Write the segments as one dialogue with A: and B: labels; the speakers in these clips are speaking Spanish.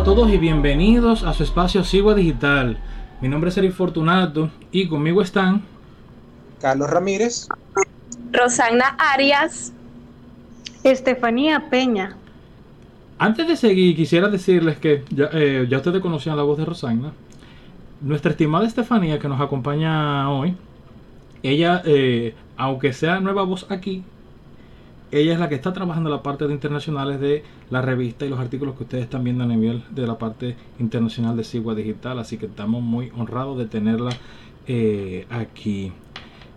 A: a todos y bienvenidos a su espacio Sigua Digital. Mi nombre es Eric Fortunato y conmigo están
B: Carlos Ramírez,
C: Rosana Arias,
D: Estefanía Peña.
A: Antes de seguir, quisiera decirles que ya, eh, ya ustedes conocían la voz de Rosana. Nuestra estimada Estefanía, que nos acompaña hoy, ella, eh, aunque sea nueva voz aquí, ella es la que está trabajando la parte de internacionales de la revista y los artículos que ustedes están viendo a nivel de la parte internacional de Sigua Digital. Así que estamos muy honrados de tenerla eh, aquí.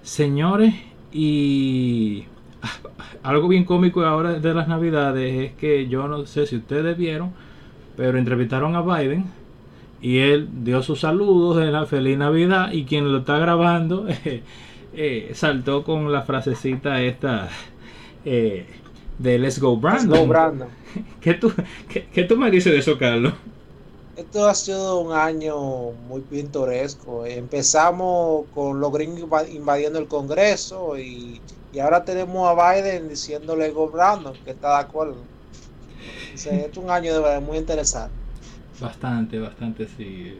A: Señores, y algo bien cómico ahora de las navidades es que yo no sé si ustedes vieron, pero entrevistaron a Biden y él dio sus saludos de la feliz Navidad y quien lo está grabando eh, saltó con la frasecita esta eh, de Let's Go Brandon. ¿Qué, tú, qué, tú me dices de eso, Carlos?
B: Esto ha sido un año muy pintoresco. Empezamos con los gringos invadiendo el Congreso y, ahora tenemos a Biden diciéndole Go Brandon que está de acuerdo. es un año de muy interesante.
A: Bastante, bastante, sí.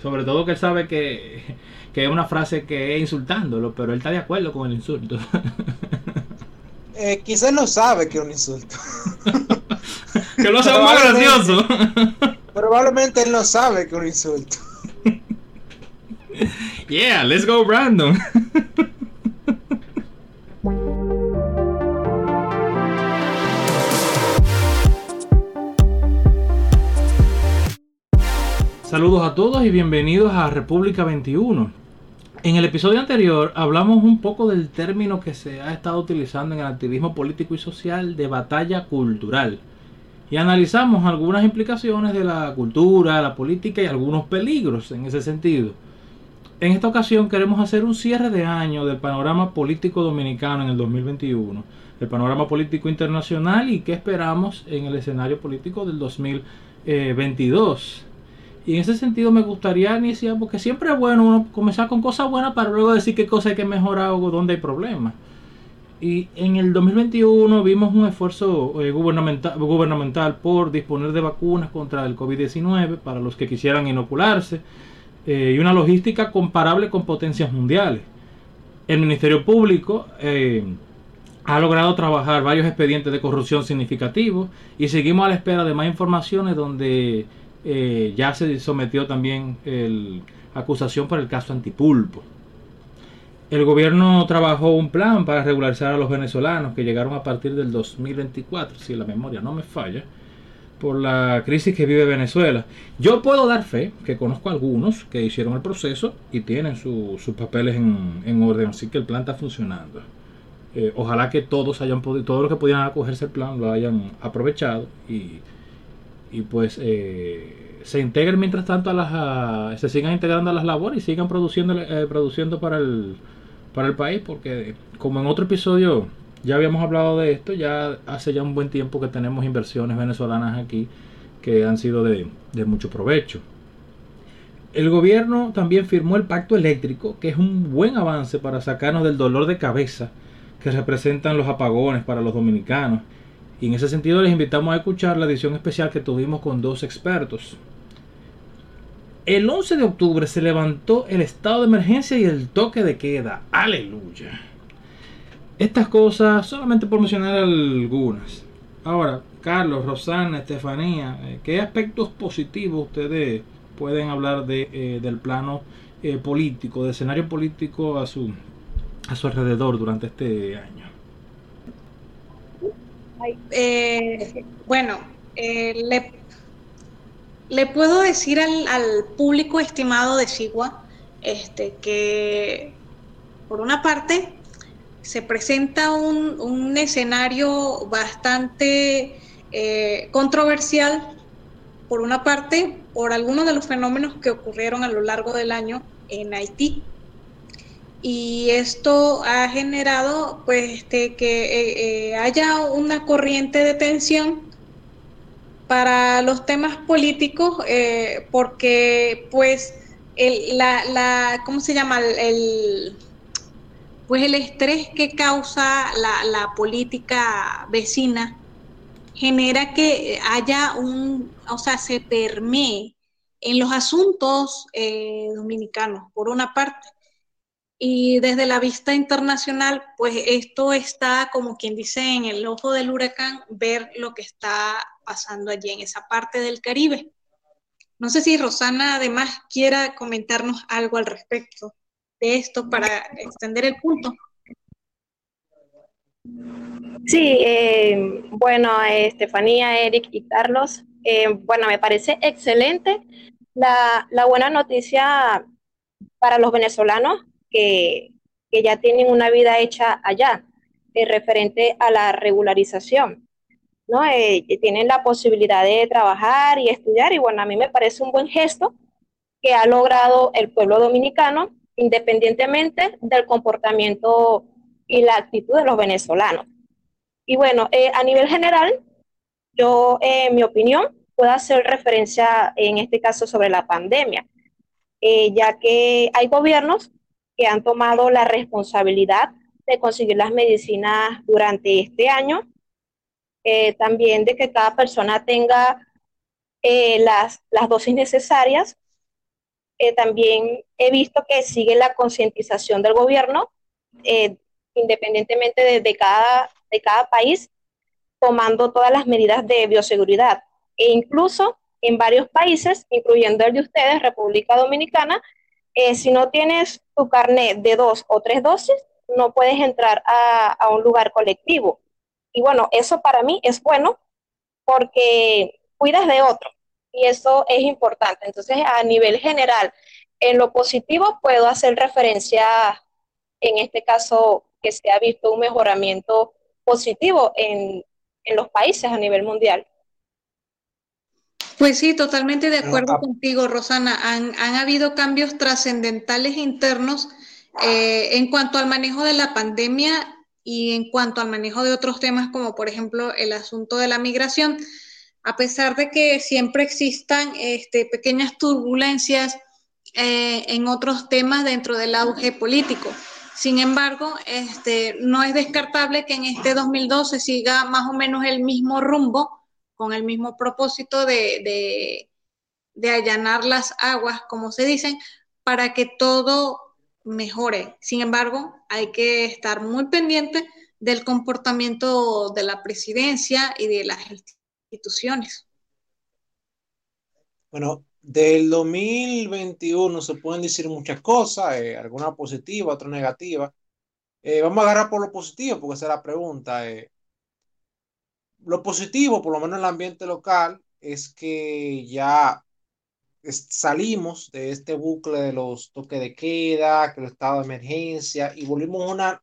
A: Sobre todo que él sabe que, que es una frase que es insultándolo, pero él está de acuerdo con el insulto.
B: eh, quizás no sabe que es un insulto.
A: que lo hace más gracioso.
B: probablemente él no sabe que es un insulto.
A: yeah, let's go Brandon. Saludos a todos y bienvenidos a República 21. En el episodio anterior hablamos un poco del término que se ha estado utilizando en el activismo político y social de batalla cultural. Y analizamos algunas implicaciones de la cultura, la política y algunos peligros en ese sentido. En esta ocasión queremos hacer un cierre de año del panorama político dominicano en el 2021, el panorama político internacional y qué esperamos en el escenario político del 2022. Y en ese sentido me gustaría iniciar, porque siempre es bueno uno comenzar con cosas buenas para luego decir qué cosas hay que mejorar o dónde hay problemas. Y en el 2021 vimos un esfuerzo eh, gubernamental, gubernamental por disponer de vacunas contra el COVID-19 para los que quisieran inocularse eh, y una logística comparable con potencias mundiales. El Ministerio Público eh, ha logrado trabajar varios expedientes de corrupción significativos y seguimos a la espera de más informaciones donde eh, ya se sometió también el acusación por el caso Antipulpo. El gobierno trabajó un plan para regularizar a los venezolanos que llegaron a partir del 2024, si la memoria no me falla, por la crisis que vive Venezuela. Yo puedo dar fe que conozco a algunos que hicieron el proceso y tienen sus papeles en, orden, así que el plan está funcionando. Eh, ojalá que todos hayan podido, todos los que pudieran acogerse al plan lo hayan aprovechado y y pues eh, se integren mientras tanto a las se sigan integrando a las labores y sigan produciendo eh, produciendo para el para el país porque como en otro episodio ya habíamos hablado de esto ya hace ya un buen tiempo que tenemos inversiones venezolanas aquí que han sido de, de mucho provecho. El gobierno también firmó el pacto eléctrico que es un buen avance para sacarnos del dolor de cabeza que representan los apagones para los dominicanos y en ese sentido les invitamos a escuchar la edición especial que tuvimos con dos expertos. El 11 de octubre se levantó el estado de emergencia y el toque de queda. Aleluya. Estas cosas, solamente por mencionar algunas. Ahora, Carlos, Rosana, Estefanía, eh, ¿qué aspectos positivos ustedes pueden hablar de, eh, del plano eh, político, de escenario político a su, a su alrededor durante este año?
D: Eh, bueno, eh, le, puedo decir al, público estimado de Sigua este, que, por una parte, se presenta un, escenario bastante eh, controversial, por una parte, por algunos de los fenómenos que ocurrieron a lo largo del año en Haití y esto ha generado pues este, que eh, eh, haya una corriente de tensión para los temas políticos eh, porque pues el, la, la, ¿cómo se llama? El, pues el estrés que causa la, política vecina genera que haya un, o sea, se permee en los asuntos dominicanos, por una parte. Y desde la vista internacional, pues esto está, como quien dice, en el ojo del huracán, ver lo que está pasando allí en esa parte del Caribe. No sé si Rosana además quiera comentarnos algo al respecto de esto para extender el punto.
C: Sí, eh, bueno, Estefanía, Eric y Carlos, eh, bueno, me parece excelente la, buena noticia para los venezolanos que, ya tienen una vida hecha allá, eh, referente a la regularización. ¿no? Eh, tienen la posibilidad de trabajar y estudiar y bueno, a mí me parece un buen gesto que ha logrado el pueblo dominicano independientemente del comportamiento y la actitud de los venezolanos. Y bueno, eh, a nivel general, yo, en mi opinión, puedo hacer referencia en este caso sobre la pandemia, eh, ya que hay gobiernos que han tomado la responsabilidad de conseguir las medicinas durante este año, eh, también de que cada persona tenga las, las dosis necesarias. también he visto que sigue la concientización del gobierno independientemente de, cada, de cada país, tomando todas las medidas de bioseguridad. E incluso en varios países, incluyendo el de ustedes, República Dominicana, eh, si no tienes tu carnet de dos o tres dosis, no puedes entrar a, a, un lugar colectivo. Y bueno, eso para mí es bueno porque cuidas de otro y eso es importante. Entonces, a nivel general, en lo positivo puedo hacer referencia, en este caso, que se ha visto un mejoramiento positivo en, los países a nivel mundial.
D: Pues sí, totalmente de acuerdo contigo, Rosana. Han, habido cambios trascendentales internos eh, en cuanto al manejo de la pandemia y en cuanto al manejo de otros temas, como por ejemplo el asunto de la migración. A pesar de que siempre existan este, pequeñas turbulencias eh, en otros temas dentro del auge político. Sin embargo, este, no es descartable que en este 2012 siga más o menos el mismo rumbo, con el mismo propósito de, de, allanar las aguas, como se dicen, para que todo mejore. Sin embargo, hay que estar muy pendiente del comportamiento de la presidencia y de las instituciones.
B: Bueno, del 2021 se pueden decir muchas cosas, eh, algunas positivas, otras negativas. Eh, vamos a agarrar por lo positivo, porque esa es la pregunta. Eh. Lo positivo, por lo menos en el ambiente local, es que ya salimos de este bucle de los toques de queda, que el estado de emergencia, y volvimos a una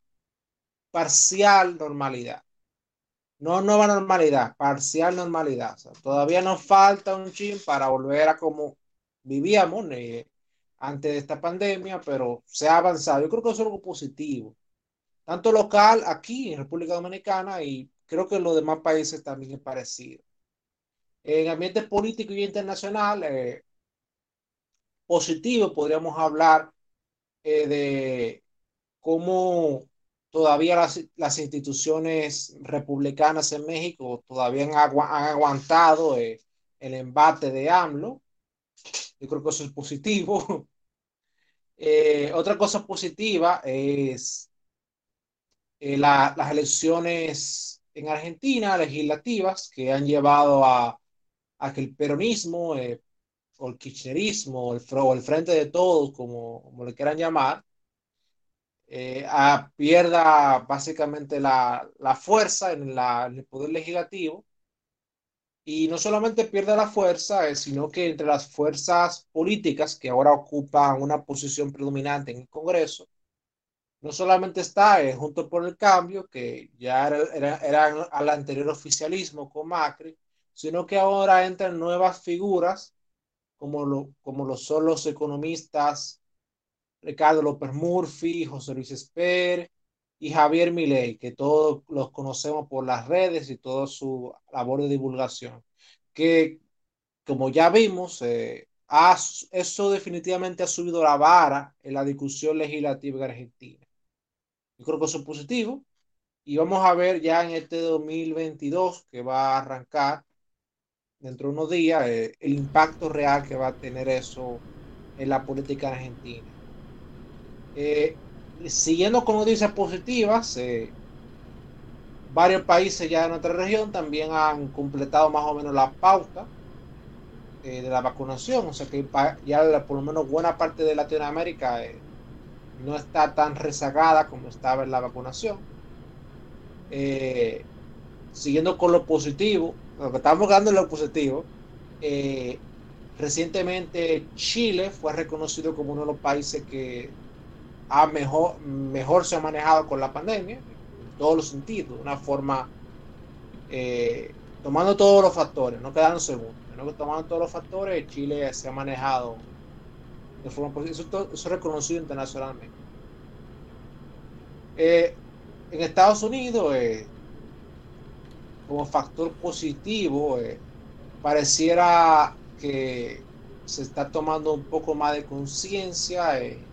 B: parcial normalidad. No nueva normalidad, parcial normalidad. todavía nos falta un chin para volver a como vivíamos eh, antes de esta pandemia, pero se ha avanzado. Yo creo que es algo positivo, tanto local aquí en República Dominicana y creo que en los demás países también es parecido. En ambiente político y internacional, eh, positivo, podríamos hablar eh, de cómo todavía las, instituciones republicanas en México todavía han, aguantado el embate de AMLO yo creo que eso es positivo. Eh, otra cosa positiva es eh, las elecciones en Argentina, legislativas, que han llevado a, que el peronismo eh, o el kirchnerismo o el, frente de todos, como, como le quieran llamar, pierda básicamente la, fuerza en, el poder legislativo. Y no solamente pierde la fuerza, eh, sino que entre las fuerzas políticas que ahora ocupan una posición predominante en el Congreso, no solamente está junto por el cambio, que ya era, era, al anterior oficialismo con Macri, sino que ahora entran nuevas figuras, como lo, como lo son los economistas Ricardo López Murphy, José Luis Esper y Javier Milei, que todos los conocemos por las redes y toda su labor de divulgación, que como ya vimos, eh, eso definitivamente ha subido la vara en la discusión legislativa en Argentina. Yo creo que eso es positivo. Y vamos a ver ya en este 2022 que va a arrancar dentro de unos días eh, el impacto real que va a tener eso en la política argentina. Eh, siguiendo con noticias positivas, eh, varios países ya de nuestra región también han completado más o menos la pauta de la vacunación, o sea que ya por lo menos buena parte de Latinoamérica no está tan rezagada como estaba en la vacunación. siguiendo con lo positivo, lo que estamos dando en lo positivo, eh, recientemente Chile fue reconocido como uno de los países que ha mejor, mejor se ha manejado con la pandemia, en todos los sentidos, de una forma, eh, tomando todos los factores, no quedando segundo, sino que tomando todos los factores, Chile se ha manejado de forma positiva, eso, es reconocido internacionalmente. Eh, en Estados Unidos, como factor positivo, eh, pareciera que se está tomando un poco más de conciencia eh,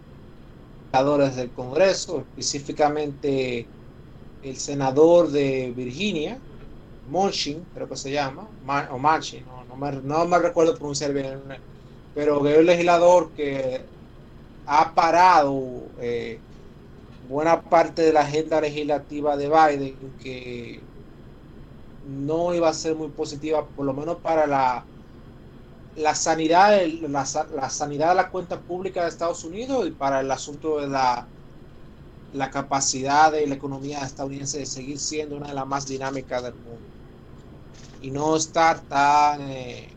B: del Congreso, específicamente el senador de Virginia, Manchin, creo que se llama, o Manchin, no, me, recuerdo pronunciar bien, pero es un legislador que ha parado eh, buena parte de la agenda legislativa de Biden, que no iba a ser muy positiva, por lo menos para la, la sanidad, la, la sanidad de la cuenta pública de Estados Unidos y para el asunto de la, la capacidad de la economía estadounidense de seguir siendo una de las más dinámicas del mundo. Y no estar tan eh,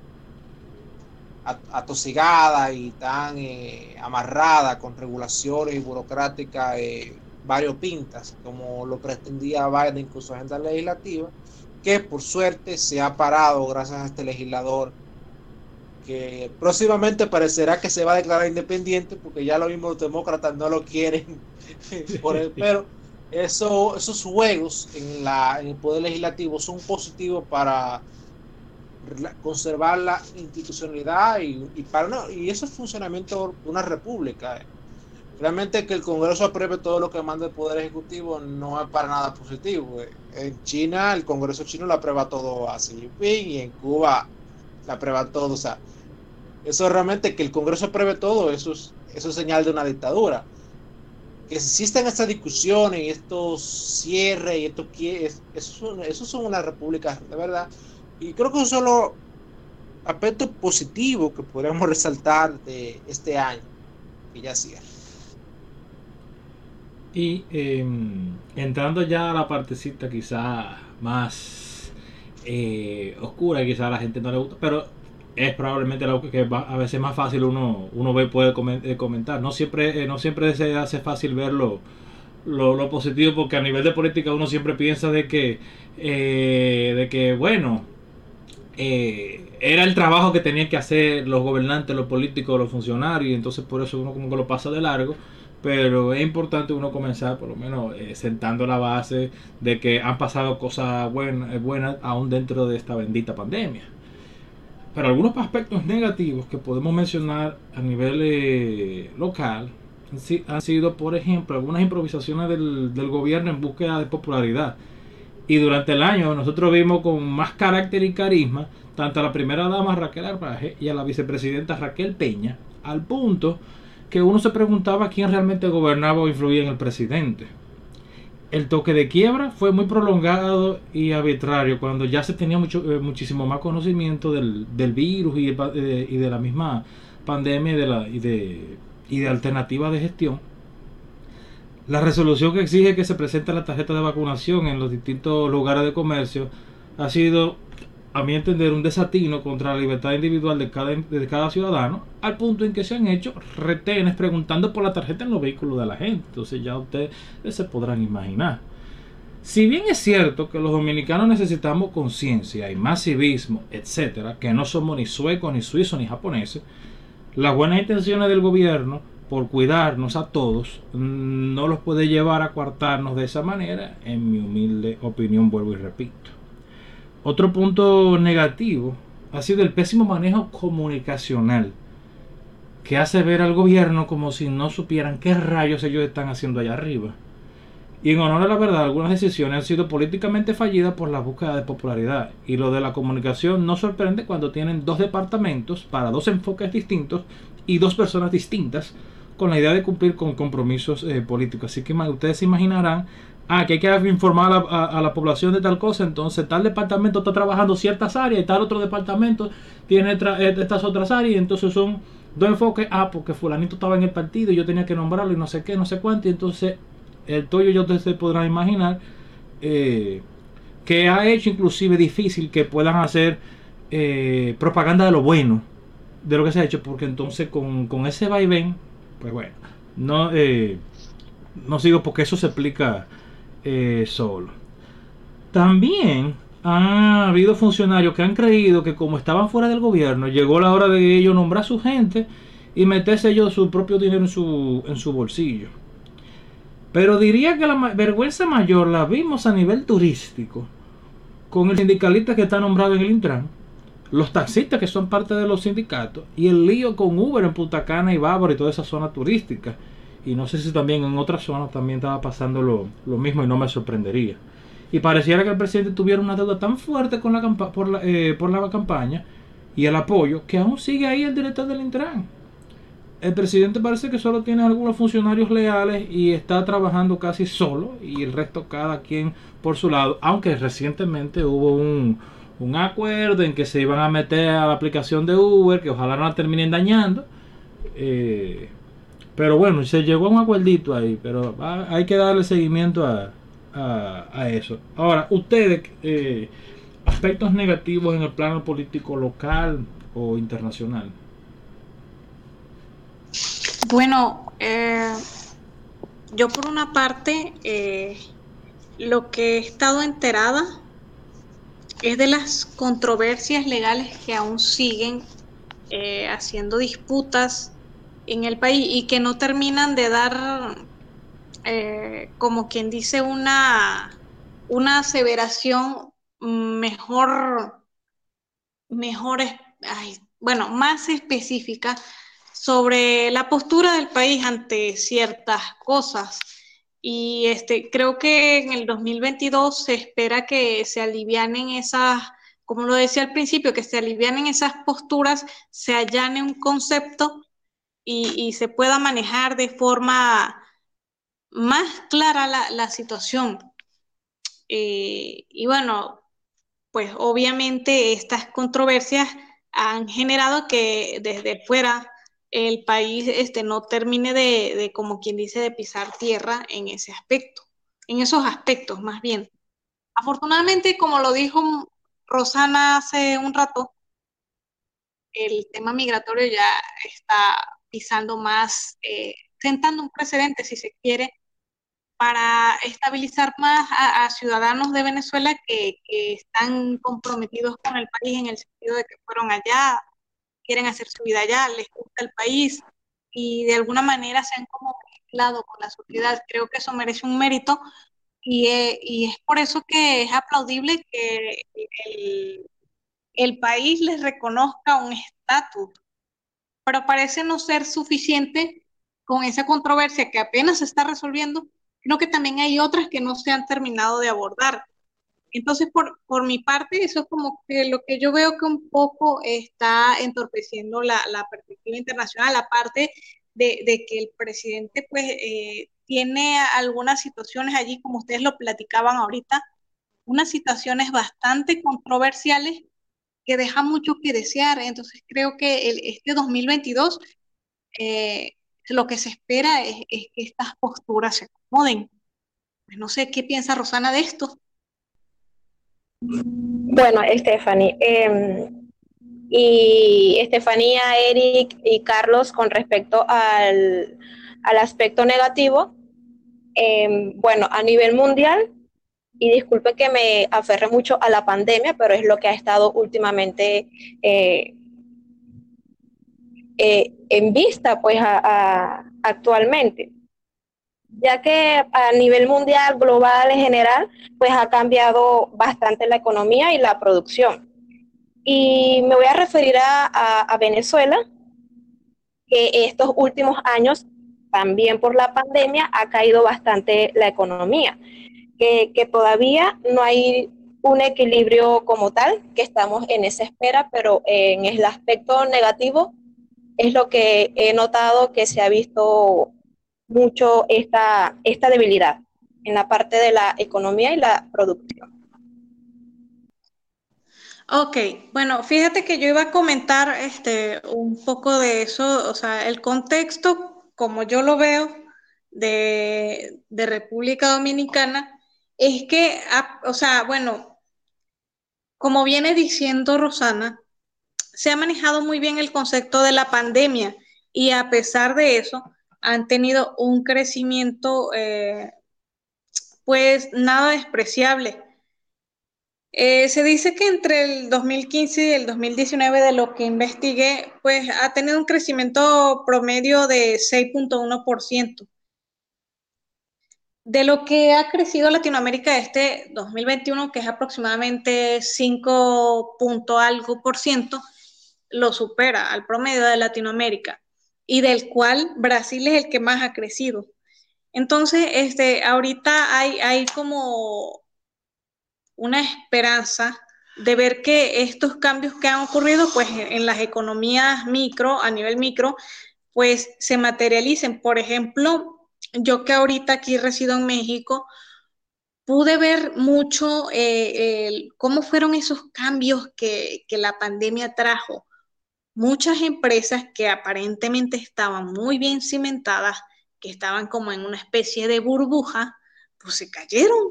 B: atosigada y tan eh, amarrada con regulaciones burocráticas eh, variopintas como lo pretendía Biden con su agenda legislativa que por suerte se ha parado gracias a este legislador que próximamente parecerá que se va a declarar independiente porque ya los mismos demócratas no lo quieren por el, pero eso, esos juegos en, la, en el poder legislativo son positivos para conservar la institucionalidad y, para no, y eso es funcionamiento de una república realmente que el Congreso apruebe todo lo que manda el Poder Ejecutivo no es para nada positivo. Eh. En China, el Congreso chino lo aprueba todo a Xi Jinping y en Cuba la aprueba todo. O sea, eso realmente que el Congreso apruebe todo, eso es, eso es señal de una dictadura. Que existan estas discusiones y estos cierres y esto eso son, eso son una república de verdad. Y creo que eso son los aspectos positivos que podríamos resaltar de este año que ya cierra.
A: Y em, entrando ya a la partecita quizá más eh, oscura, quizá a la gente no le gusta, pero es probablemente lo que a veces más fácil uno, uno ve, puede eh, comentar. No siempre, eh, no siempre se hace fácil verlo lo, positivo porque a nivel de política uno siempre piensa de que, de que bueno, era el trabajo que tenían que hacer los gobernantes, los políticos, los funcionarios, y entonces por eso uno como que lo pasa de largo pero es importante uno comenzar por lo menos eh, sentando la base de que han pasado cosas buenas, eh, buenas aún dentro de esta bendita pandemia. Pero algunos aspectos negativos que podemos mencionar a nivel eh, local han sido, por ejemplo, algunas improvisaciones del gobierno en búsqueda de popularidad. Y durante el año nosotros vimos con más carácter y carisma tanto a la primera dama Raquel Arbaje y a la vicepresidenta Raquel Peña, al punto que uno se preguntaba quién realmente gobernaba o influía en el presidente. El toque de quiebra fue muy prolongado y arbitrario cuando ya se tenía mucho, eh, muchísimo más conocimiento del, virus y, eh, y, de la misma pandemia y de, la, y, de, y de alternativas de gestión. La resolución que exige que se presente la tarjeta de vacunación en los distintos lugares de comercio ha sido a mi entender, un desatino contra la libertad individual de cada, ciudadano, al punto en que se han hecho retenes preguntando por la tarjeta en los vehículos de la gente. Entonces ya ustedes se podrán imaginar. Si bien es cierto que los dominicanos necesitamos conciencia y más civismo, etcétera, que no somos ni suecos, ni suizos, ni japoneses, las buenas intenciones del gobierno por cuidarnos a todos no los puede llevar a coartarnos de esa manera, en mi humilde opinión, vuelvo y repito. Otro punto negativo ha sido el pésimo manejo comunicacional que hace ver al gobierno como si no supieran qué rayos ellos están haciendo allá arriba. Y en honor a la verdad, algunas decisiones han sido políticamente fallidas por la búsqueda de popularidad. Y lo de la comunicación no sorprende cuando tienen dos departamentos para dos enfoques distintos y dos personas distintas con la idea de cumplir con compromisos eh, políticos. Así que ustedes se imaginarán, ah, que hay que informar a, la población de tal cosa, entonces tal departamento está trabajando ciertas áreas y tal otro departamento tiene eh, estas otras áreas, y entonces son dos enfoques, ah, porque fulanito estaba en el partido y yo tenía que nombrarlo y no sé qué, no sé cuánto, y entonces el tuyo yo se podrán imaginar eh, que ha hecho inclusive difícil que puedan hacer propaganda de lo bueno de lo que se ha hecho. Porque entonces con, con ese vaivén pues bueno no eh, no sigo porque eso se explica solo. También ha habido funcionarios que han creído que como estaban fuera del gobierno llegó la hora de ellos nombrar a su gente y meterse ellos su propio dinero en su, en su bolsillo. Pero diría que la vergüenza mayor la vimos a nivel turístico, con el sindicalista que está nombrado en el Intran, los taxistas que son parte de los sindicatos, y el lío con Uber en Punta Cana y Bávaro y toda esa zona turística. Y no sé si también en otras zonas también estaba pasando lo, mismo y no me sorprendería. Y pareciera que el presidente tuviera una deuda tan fuerte con la por, la, eh, por la campaña y el apoyo que aún sigue ahí el director del Intran el presidente parece que solo tiene algunos funcionarios leales y está trabajando casi solo y el resto cada quien por su lado, aunque recientemente hubo un, acuerdo en que se iban a meter a la aplicación de Uber, que ojalá no la terminen dañando. Eh, pero bueno, se llegó a un acuerdito ahí, pero hay que darle seguimiento a, eso. Ahora, ustedes, eh, aspectos negativos en el plano político local o internacional.
D: Bueno, eh, yo por una parte, eh, lo que he estado enterada es de las controversias legales que aún siguen eh, haciendo disputas en el país y que no terminan de dar, como quien dice, una, una aseveración mejor, mejor, bueno, más específica sobre la postura del país ante ciertas cosas. Y este, creo que en el 2022 se espera que se alivianen esas, como lo decía al principio, que se alivianen esas posturas, se allane un concepto y, se pueda manejar de forma más clara la, situación. Eh, y bueno, pues obviamente estas controversias han generado que desde fuera el país este, no termine de, como quien dice, de pisar tierra en ese aspecto, en esos aspectos más bien. Afortunadamente, como lo dijo Rosana hace un rato, el tema migratorio ya está pisando más, eh, sentando un precedente, si se quiere, para estabilizar más a, ciudadanos de Venezuela que, están comprometidos con el país en el sentido de que fueron allá, quieren hacer su vida allá, les gusta el país y de alguna manera se han como mezclado con la sociedad. Creo que eso merece un mérito y, eh, y es por eso que es aplaudible que el, el país les reconozca un estatus, pero parece no ser suficiente con esa controversia que apenas se está resolviendo, sino que también hay otras que no se han terminado de abordar. Entonces, por, por mi parte, eso es como que lo que yo veo que un poco está entorpeciendo la, la perspectiva internacional, aparte de, de, que el presidente pues eh, tiene algunas situaciones allí, como ustedes lo platicaban ahorita, unas situaciones bastante controversiales que dejan mucho que desear. Entonces, creo que el, este 2022 eh, lo que se espera es, es que estas posturas se acomoden. Pues no sé qué piensa Rosana de esto.
C: Bueno, Stephanie, em, y Estefanía, Eric y Carlos con respecto al, aspecto negativo, em, bueno, a nivel mundial, y disculpe que me aferre mucho a la pandemia, pero es lo que ha estado últimamente eh, eh, en vista, pues, actualmente ya que a nivel mundial, global en general, pues ha cambiado bastante la economía y la producción. Y me voy a referir a, Venezuela, que estos últimos años también por la pandemia ha caído bastante la economía, que, que todavía no hay un equilibrio como tal, que estamos en esa espera, pero en el aspecto negativo es lo que he notado que se ha visto mucho esta, esta debilidad en la parte de la economía y la producción.
D: Ok, bueno, fíjate que yo iba a comentar este, un poco de eso, o sea, el contexto, como yo lo veo, de, de República Dominicana, es que, ah, o sea, bueno, como viene diciendo Rosana, se ha manejado muy bien el concepto de la pandemia y a pesar de eso han tenido un crecimiento eh, pues nada despreciable. Eh, se dice que entre el 2015 y el 2019 de lo que investigué, pues ha tenido un crecimiento promedio de 6.1%. De lo que ha crecido Latinoamérica este 2021, que es aproximadamente 5 algo por ciento, lo supera al promedio de Latinoamérica y del cual Brasil es el que más ha crecido. Entonces, este, ahorita hay, hay como una esperanza de ver que estos cambios que han ocurrido pues en las economías micro, a nivel micro, pues se materialicen. Por ejemplo, yo que ahorita aquí resido en México, pude ver mucho eh, cómo fueron esos cambios que, que la pandemia trajo muchas empresas que aparentemente estaban muy bien cimentadas, que estaban como en una especie de burbuja, pues se cayeron,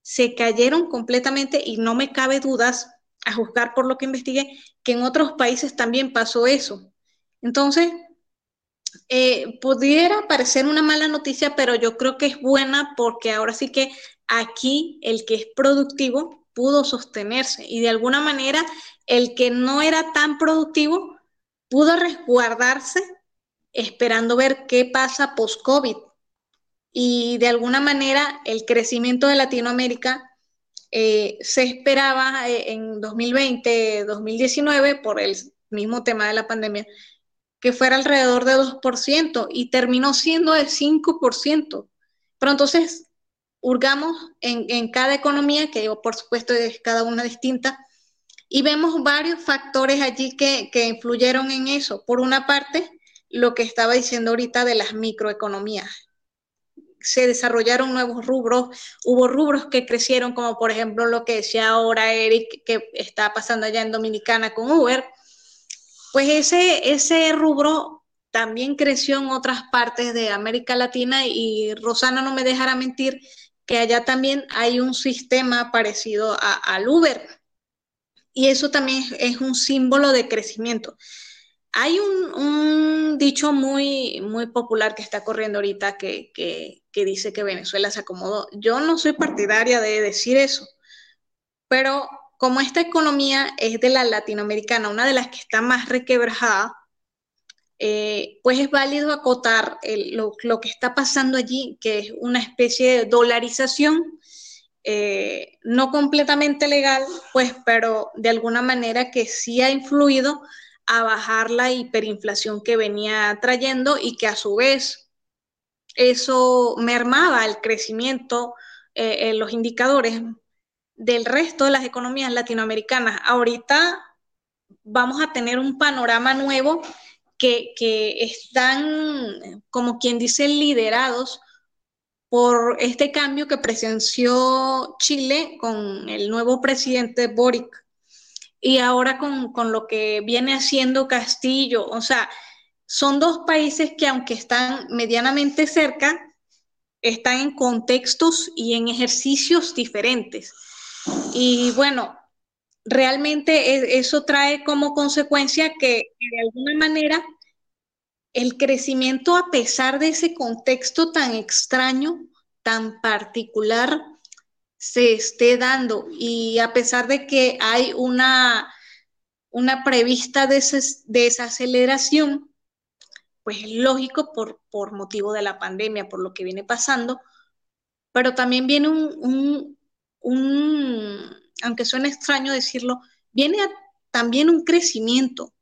D: se cayeron completamente y no me cabe dudas, a juzgar por lo que investigué, que en otros países también pasó eso. Entonces, eh, pudiera parecer una mala noticia, pero yo creo que es buena porque ahora sí que aquí el que es productivo pudo sostenerse y de alguna manera el que no era tan productivo pudo resguardarse esperando ver qué pasa post-COVID. Y de alguna manera el crecimiento de Latinoamérica eh, se esperaba eh, en 2020, 2019, por el mismo tema de la pandemia, que fuera alrededor de 2% y terminó siendo de 5%. Pero entonces, hurgamos en, en cada economía, que por supuesto es cada una distinta, y vemos varios factores allí que, que influyeron en eso. Por una parte, lo que estaba diciendo ahorita de las microeconomías. Se desarrollaron nuevos rubros, hubo rubros que crecieron, como por ejemplo lo que decía ahora Eric, que está pasando allá en Dominicana con Uber. Pues ese, ese rubro también creció en otras partes de América Latina y Rosana no me dejará mentir que allá también hay un sistema parecido al Uber y eso también es un símbolo de crecimiento. Hay un, dicho muy, muy popular que está corriendo ahorita que, que, dice que Venezuela se acomodó. Yo no soy partidaria de decir eso, pero como esta economía es de la latinoamericana, una de las que está más requebrajada, eh, pues es válido acotar lo, que está pasando allí, que es una especie de dolarización eh, no completamente legal, pues, pero de alguna manera que sí ha influido a bajar la hiperinflación que venía trayendo y que a su vez eso mermaba el crecimiento eh, en los indicadores del resto de las economías latinoamericanas. Ahorita vamos a tener un panorama nuevo que, están, como quien dice, liderados por este cambio que presenció Chile con el nuevo presidente Boric y ahora con, con, lo que viene haciendo Castillo. O sea, son dos países que aunque están medianamente cerca, están en contextos y en ejercicios diferentes. Y bueno, realmente e, eso trae como consecuencia que de alguna manera el crecimiento a pesar de ese contexto tan extraño, tan particular, se esté dando. Y a pesar de que hay una, una prevista desaceleración, pues es lógico por, por motivo de la pandemia, por lo que viene pasando, pero también viene un, un, aunque suene extraño decirlo, viene también un crecimiento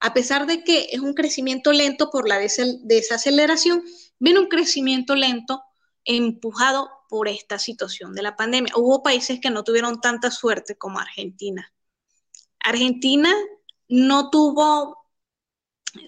D: A pesar de que es un crecimiento lento por la desaceleración, viene un crecimiento lento empujado por esta situación de la pandemia. Hubo países que no tuvieron tanta suerte como Argentina. Argentina no tuvo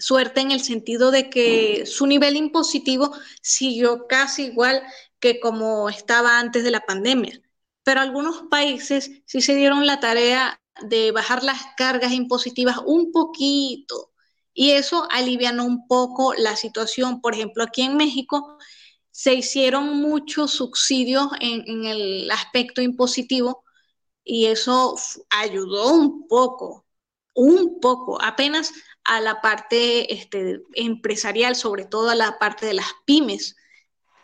D: suerte en el sentido de que su nivel impositivo siguió casi igual que como estaba antes de la pandemia. Pero algunos países sí se dieron la tarea de bajar las cargas impositivas un poquito y eso alivianó un poco la situación. Por ejemplo, aquí en México se hicieron muchos subsidios en, el aspecto impositivo y eso ayudó un poco, un poco, apenas a la parte este, empresarial, sobre todo a la parte de las pymes.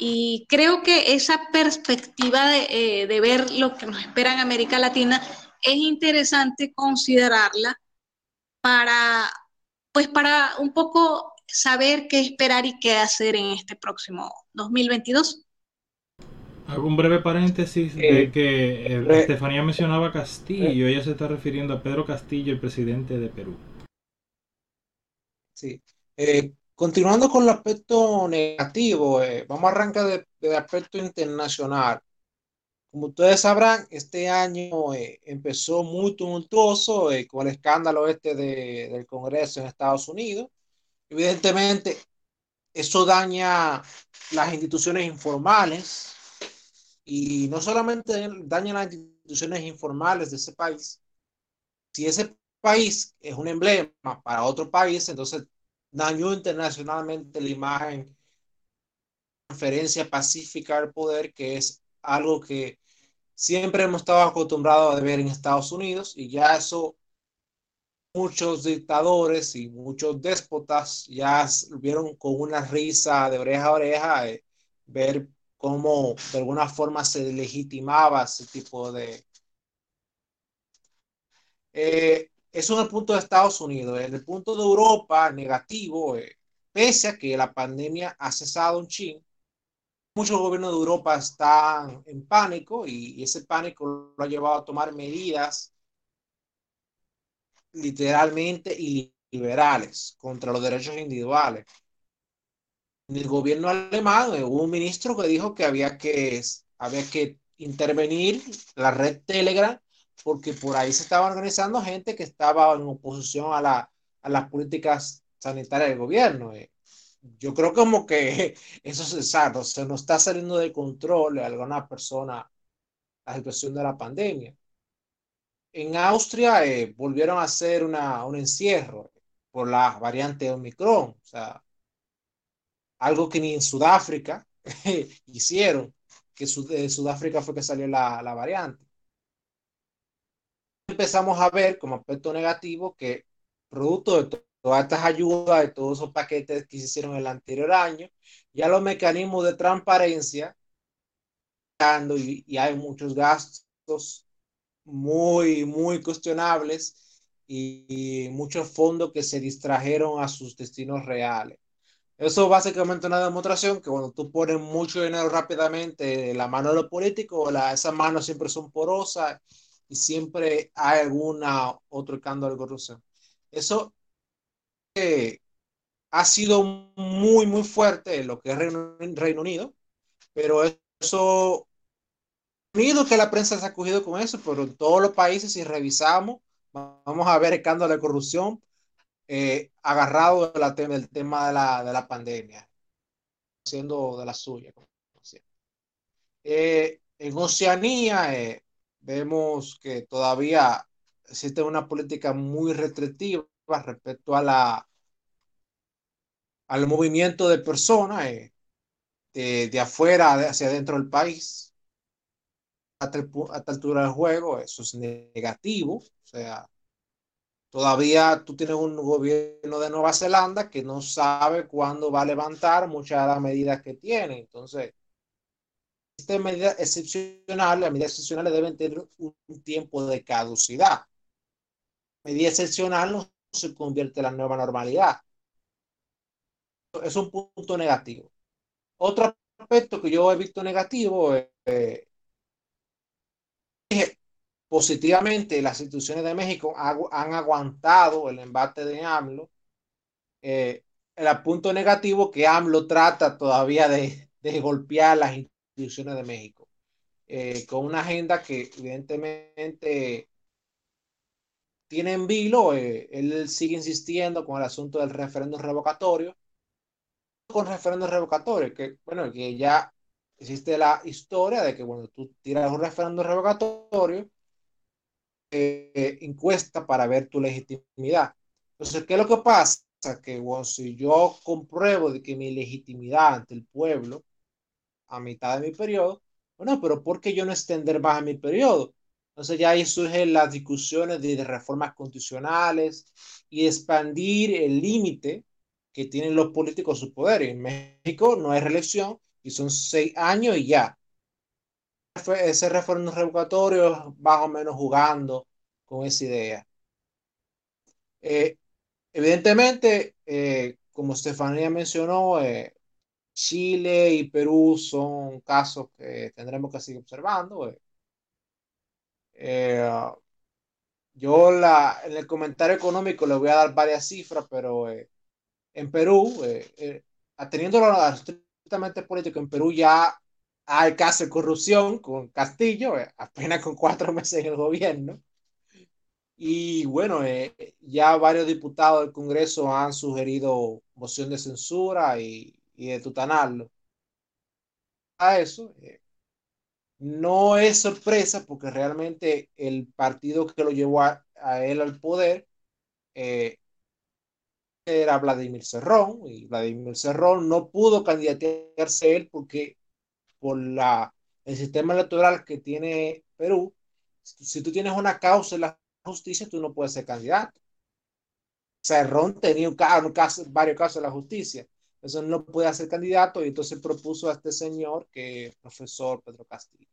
D: Y creo que esa perspectiva de, eh, de ver lo que nos espera en América Latina es interesante considerarla para, pues para un poco saber qué esperar y qué hacer en este próximo 2022.
A: Hago un breve paréntesis de eh, que eh, Estefanía mencionaba Castillo, ella se está refiriendo a Pedro Castillo, el presidente de Perú.
B: Sí. Eh, continuando con el aspecto negativo, vamos a arrancar del aspecto internacional. Como ustedes sabrán, este año empezó muy tumultuoso con el escándalo este del Congreso en Estados Unidos. Evidentemente, eso daña las instituciones informales y no solamente daña las instituciones informales de ese país, si ese país es un emblema para otro país, entonces dañó internacionalmente la imagen conferencia pacífica del poder, que es algo que siempre hemos estado acostumbrados a ver en Estados Unidos y ya eso muchos dictadores y muchos déspotas ya vieron con una risa de oreja a oreja eh, ver cómo de alguna forma se legitimaba ese tipo de... Eh, eso es el punto de Estados Unidos. En el punto de Europa, negativo, eh, pese a que la pandemia ha cesado un chin, muchos gobiernos de Europa están en pánico y ese pánico lo ha llevado a tomar medidas literalmente liberales contra los derechos individuales. En el gobierno alemán hubo un ministro que dijo que había que, había que intervenir la red Telegram porque por ahí se estaba organizando gente que estaba en oposición a, la, a las políticas sanitarias del gobierno. Eh. Yo creo como que eso es exacto, se nos está saliendo de control a alguna persona la situación de la pandemia en Austria eh, volvieron a hacer una, un encierro por la variante Omicron, o sea, algo que ni en Sudáfrica hicieron, que de Sudáfrica fue que salió la, la variante. Empezamos a ver como aspecto negativo que producto de todas estas ayudas, de todos esos paquetes que se hicieron el anterior año, ya los mecanismos de transparencia y, y hay muchos gastos muy, muy cuestionables y, muchos fondos que se distrajeron a sus destinos reales. Eso básicamente una demostración que cuando tú pones mucho dinero rápidamente, la mano de los políticos, esas manos siempre son porosas y siempre hay alguna otro escándalo de corrupción. Eso eh, ha sido muy, muy fuerte en lo que es Reino, Reino Unido, pero eso Unido que la prensa se ha cogido con eso, pero en todos los países, si revisamos, vamos a ver escándalo de corrupción eh, agarrado del tema de la, de la pandemia, siendo de la suya. Eh, en Oceanía vemos que todavía existe una política muy restrictiva respecto a la al movimiento de personas de, de afuera hacia adentro del país a esta altura del juego, eso es negativo. O sea, todavía tú tienes un gobierno de Nueva Zelanda que no sabe cuándo va a levantar muchas de las medidas que tiene. Entonces, esta medida excepcional, las medidas excepcionales deben tener un, tiempo de caducidad. Medida excepcional no se convierte en la nueva normalidad. Es un punto negativo. Otro aspecto que yo he visto negativo es eh, positivamente las instituciones de México han aguantado el embate de AMLO eh, el punto negativo que AMLO trata todavía de, de golpear las instituciones de México, eh, con una agenda que evidentemente tiene en vilo, eh, él sigue insistiendo con el asunto del referéndum revocatorio, con referéndum revocatorio, que bueno, que ya existe la historia de que cuando tú tiras un referéndum revocatorio, eh, encuesta para ver tu legitimidad. Entonces, ¿qué es lo que pasa? Que bueno, si yo compruebo de que mi legitimidad ante el pueblo a mitad de mi periodo, bueno, pero ¿por qué yo no extender más a mi periodo? Entonces ya ahí surgen las discusiones de, reformas constitucionales y expandir el límite que tienen los políticos su poder. En México no hay reelección y son seis años y ya. Ese referéndum revocatorio más o menos jugando con esa idea. Eh, evidentemente, eh, como Estefanía mencionó, eh, Chile y Perú son casos que tendremos que seguir observando. yo la, en el comentario económico le voy a dar varias cifras, pero en Perú, teniendo estrictamente político, en Perú ya hay caso de corrupción con Castillo, apenas con cuatro meses en el gobierno. Y bueno, eh, ya varios diputados del Congreso han sugerido moción de censura y, y de tutanarlo. A eso, eh, no es sorpresa porque realmente el partido que lo llevó a, él al poder eh, era Vladimir Cerrón y Vladimir Cerrón no pudo candidatearse él porque por la, el sistema electoral que tiene Perú, si tú tienes una causa en la justicia, tú no puedes ser candidato. Cerrón tenía un caso, varios casos en la justicia. Eso no puede ser candidato y entonces propuso a este señor que es profesor Pedro Castillo.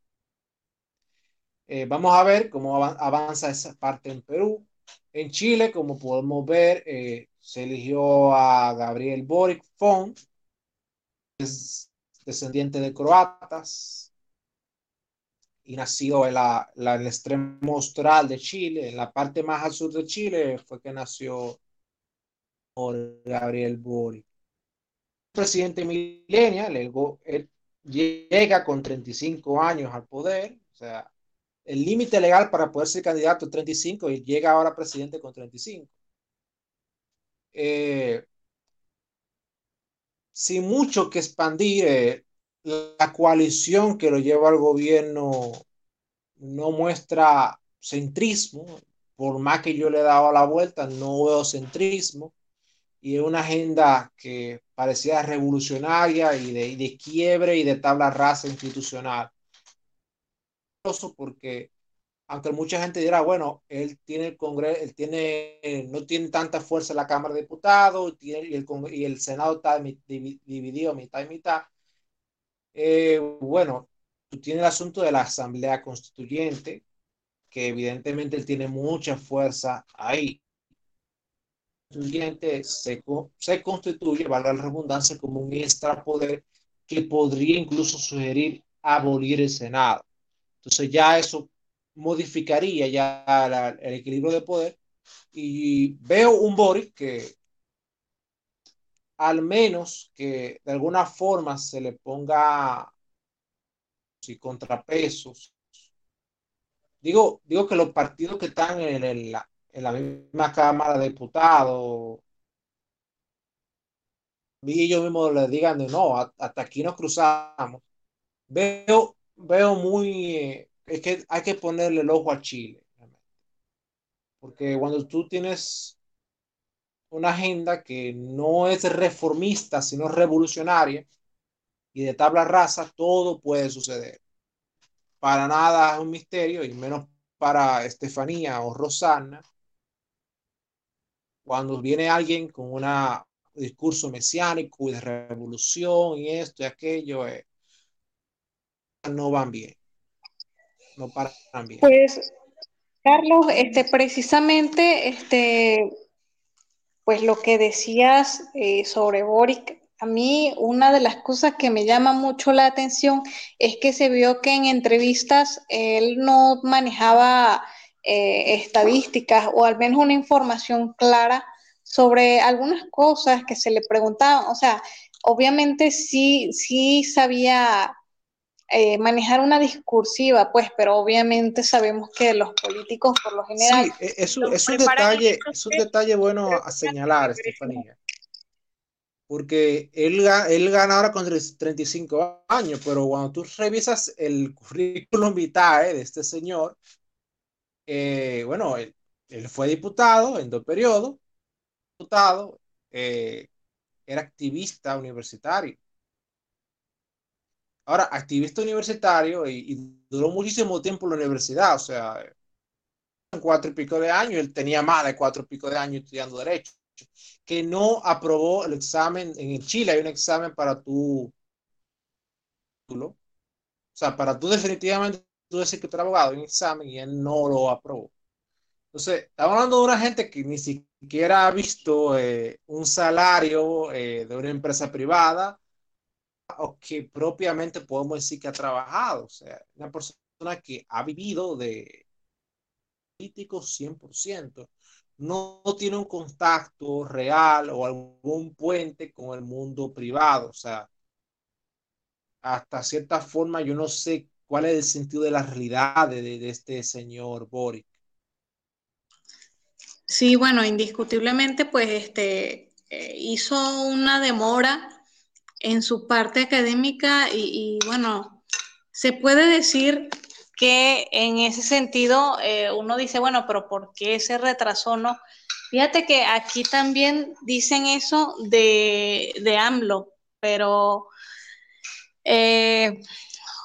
B: Eh, vamos a ver cómo avanza esa parte en Perú. En Chile, como podemos ver, eh, se eligió a Gabriel Boric Font, es descendiente de croatas, y nació en, la, el extremo austral de Chile, en la parte más al sur de Chile fue que nació Gabriel Boric. Presidente milenial, él llega con 35 años al poder, o sea, el límite legal para poder ser candidato es 35 y llega ahora presidente con 35. Eh, sin mucho que expandir, eh, la coalición que lo lleva al gobierno no muestra centrismo, por más que yo le he dado la vuelta, no veo centrismo, y es una agenda que parecía revolucionaria y de, de quiebre y de tabla rasa institucional. Porque aunque mucha gente dirá, bueno, él tiene el Congreso, él tiene, no tiene tanta fuerza en la Cámara de Diputados y, el, y el Senado está dividido mitad y mitad, eh, bueno, tú tienes el asunto de la Asamblea Constituyente, que evidentemente él tiene mucha fuerza ahí. Constituyente se, se constituye, valga la redundancia, como un extrapoder que podría incluso sugerir abolir el Senado. Entonces ya eso modificaría ya el equilibrio de poder y veo un Boris que al menos que de alguna forma se le ponga si contrapesos. Digo, digo que los partidos que están en, la, en la misma Cámara de Diputados, y ellos mismos le digan no, hasta aquí nos cruzamos. Veo, veo muy, eh, es que hay que ponerle el ojo a Chile. Porque cuando tú tienes una agenda que no es reformista, sino revolucionaria y de tabla rasa, todo puede suceder. Para nada es un misterio, y menos para Estefanía o Rosana, cuando viene alguien con un discurso mesiánico y de revolución y esto y aquello, eh, no van bien. No paran bien.
D: Pues, Carlos, este, precisamente, este, pues lo que decías eh, sobre Boric, a mí una de las cosas que me llama mucho la atención es que se vio que en entrevistas él no manejaba eh, estadísticas o al menos una información clara sobre algunas cosas que se le preguntaban, o sea, obviamente sí, sí sabía eh, manejar una discursiva, pues, pero obviamente sabemos que los políticos por lo general...
B: Sí, e, es, un, es un detalle, es un detalle bueno a señalar, Estefanía. Porque él, él gana ahora con 35 años, pero cuando tú revisas el currículum vitae de este señor, eh, bueno, él, fue diputado en dos periodos, diputado, eh, era activista universitario. Ahora, activista universitario y, duró muchísimo tiempo en la universidad, o sea, cuatro y pico de años, él tenía más de cuatro y pico de años estudiando Derecho, que no aprobó el examen, en Chile hay un examen para tu o sea, para tú definitivamente tú decir que tú eres abogado, hay un examen y él no lo aprobó. Entonces, estamos hablando de una gente que ni siquiera ha visto eh, un salario eh, de una empresa privada o que propiamente podemos decir que ha trabajado. O sea, una persona que ha vivido de político 100%. No, no tiene un contacto real o algún puente con el mundo privado. O sea, hasta cierta forma yo no sé cuál es el sentido de la realidad de, este señor Boric.
D: Sí, bueno, indiscutiblemente, pues este eh, hizo una demora en su parte académica y, bueno, se puede decir que en ese sentido eh, uno dice, bueno, pero ¿por qué se retrasó? No, fíjate que aquí también dicen eso de, de AMLO, pero eh,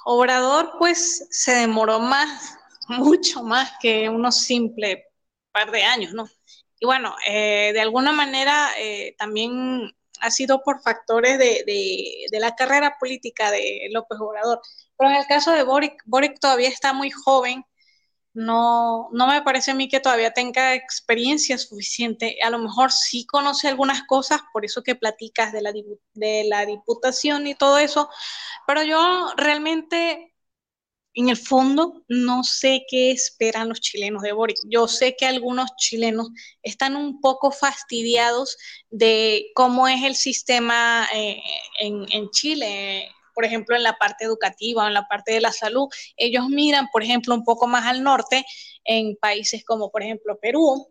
D: Obrador pues se demoró más, mucho más que unos simple par de años, ¿no? Y bueno, eh, de alguna manera eh, también ha sido por factores de, de, la carrera política de López Obrador. Pero en el caso de Boric, Boric todavía está muy joven, no, no me parece a mí que todavía tenga experiencia suficiente. A lo mejor sí conoce algunas cosas, por eso que platicas de la, de la diputación y todo eso, pero yo realmente en el fondo no sé qué esperan los chilenos de Boric. Yo sé que algunos chilenos están un poco fastidiados de cómo es el sistema eh, en, en, Chile, por ejemplo, en la parte educativa o en la parte de la salud. Ellos miran, por ejemplo, un poco más al norte, en países como, por ejemplo, Perú,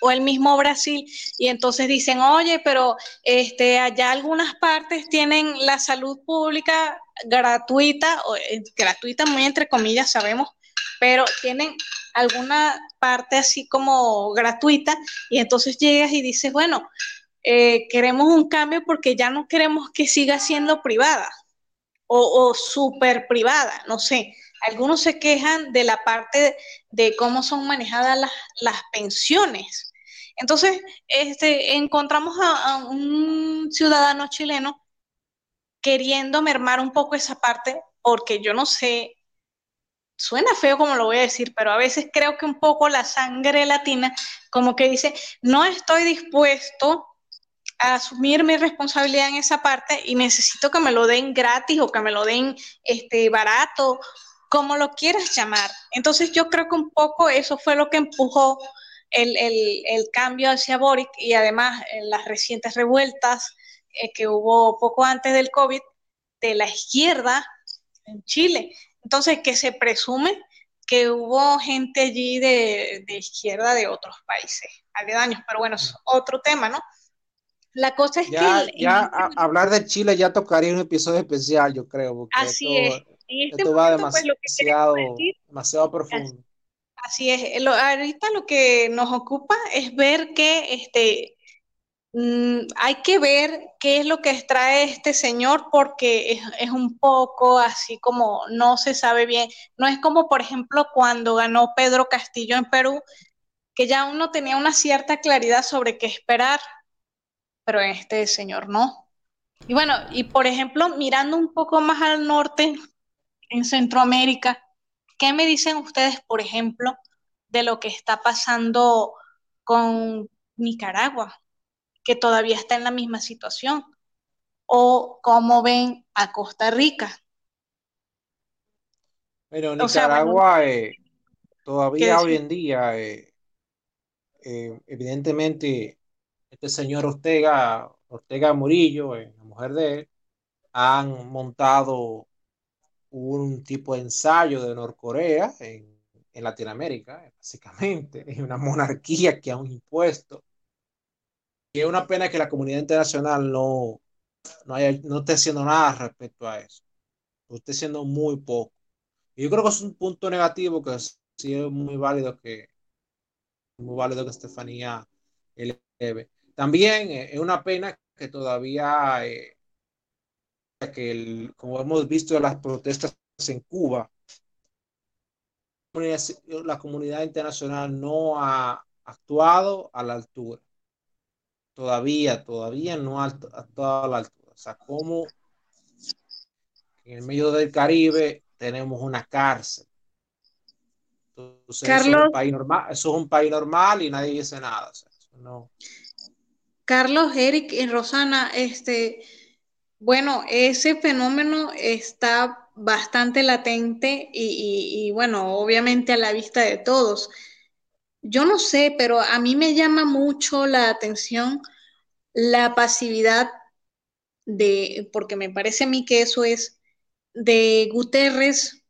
D: o el mismo Brasil y entonces dicen, oye, pero este, allá algunas partes tienen la salud pública gratuita, o, eh, gratuita muy entre comillas sabemos, pero tienen alguna parte así como gratuita y entonces llegas y dices, bueno, eh, queremos un cambio porque ya no queremos que siga siendo privada o, o súper privada, no sé. Algunos se quejan de la parte de cómo son manejadas las, pensiones. Entonces, este, encontramos a, un ciudadano chileno queriendo mermar un poco esa parte, porque yo no sé, suena feo como lo voy a decir, pero a veces creo que un poco la sangre latina como que dice, no estoy dispuesto asumir mi responsabilidad en esa parte y necesito que me lo den gratis o que me lo den este, barato, como lo quieras llamar. Entonces yo creo que un poco eso fue lo que empujó el, el, el cambio hacia Boric y además en las recientes revueltas eh, que hubo poco antes del COVID de la izquierda en Chile. Entonces, que se presume que hubo gente allí de, de izquierda de otros países aledaños, pero bueno, es otro tema, ¿no? La cosa es
B: ya,
D: que...
B: Ya hablar de Chile ya tocaría un episodio especial, yo creo.
D: Así es.
B: En este esto va momento, demasiado, pues, lo que decir, demasiado profundo.
D: Así es. Lo, ahorita lo que nos ocupa es ver que este, Mm, hay que ver qué es lo que extrae este señor porque es, es, un poco así como no se sabe bien. No es como, por ejemplo, cuando ganó Pedro Castillo en Perú, que ya uno tenía una cierta claridad sobre qué esperar, pero este señor no. Y bueno, y por ejemplo, mirando un poco más al norte, en Centroamérica, ¿qué me dicen ustedes, por ejemplo, de lo que está pasando con Nicaragua? que todavía está en la misma situación? ¿O cómo ven a Costa Rica?
B: Bueno, Nicaragua o sea, eh, todavía hoy en día, eh, eh, evidentemente, este señor Ortega, Ortega Murillo, eh, la mujer de él, han montado un tipo de ensayo de Norcorea en, en Latinoamérica, básicamente, es una monarquía que han impuesto. Y es una pena que la comunidad internacional no, no, haya, no esté haciendo nada respecto a eso. Esté haciendo muy poco. Y yo creo que es un punto negativo que sí es muy válido que muy válido que Estefanía eleve. También eh, es una pena que todavía eh, que el, como hemos visto las protestas en Cuba, la comunidad internacional no ha actuado a la altura. Todavía, todavía no ha actuado a la altura. O sea, como en el medio del Caribe tenemos una cárcel. Entonces, Carlos, eso, es un país normal, eso es un país normal y nadie dice nada. O sea, no.
D: Carlos, Eric y Rosana, este, bueno, ese fenómeno está bastante latente y, bueno, obviamente a la vista de todos. Yo no sé, pero a mí me llama mucho la atención la pasividad de, porque me parece a mí que eso es de Guterres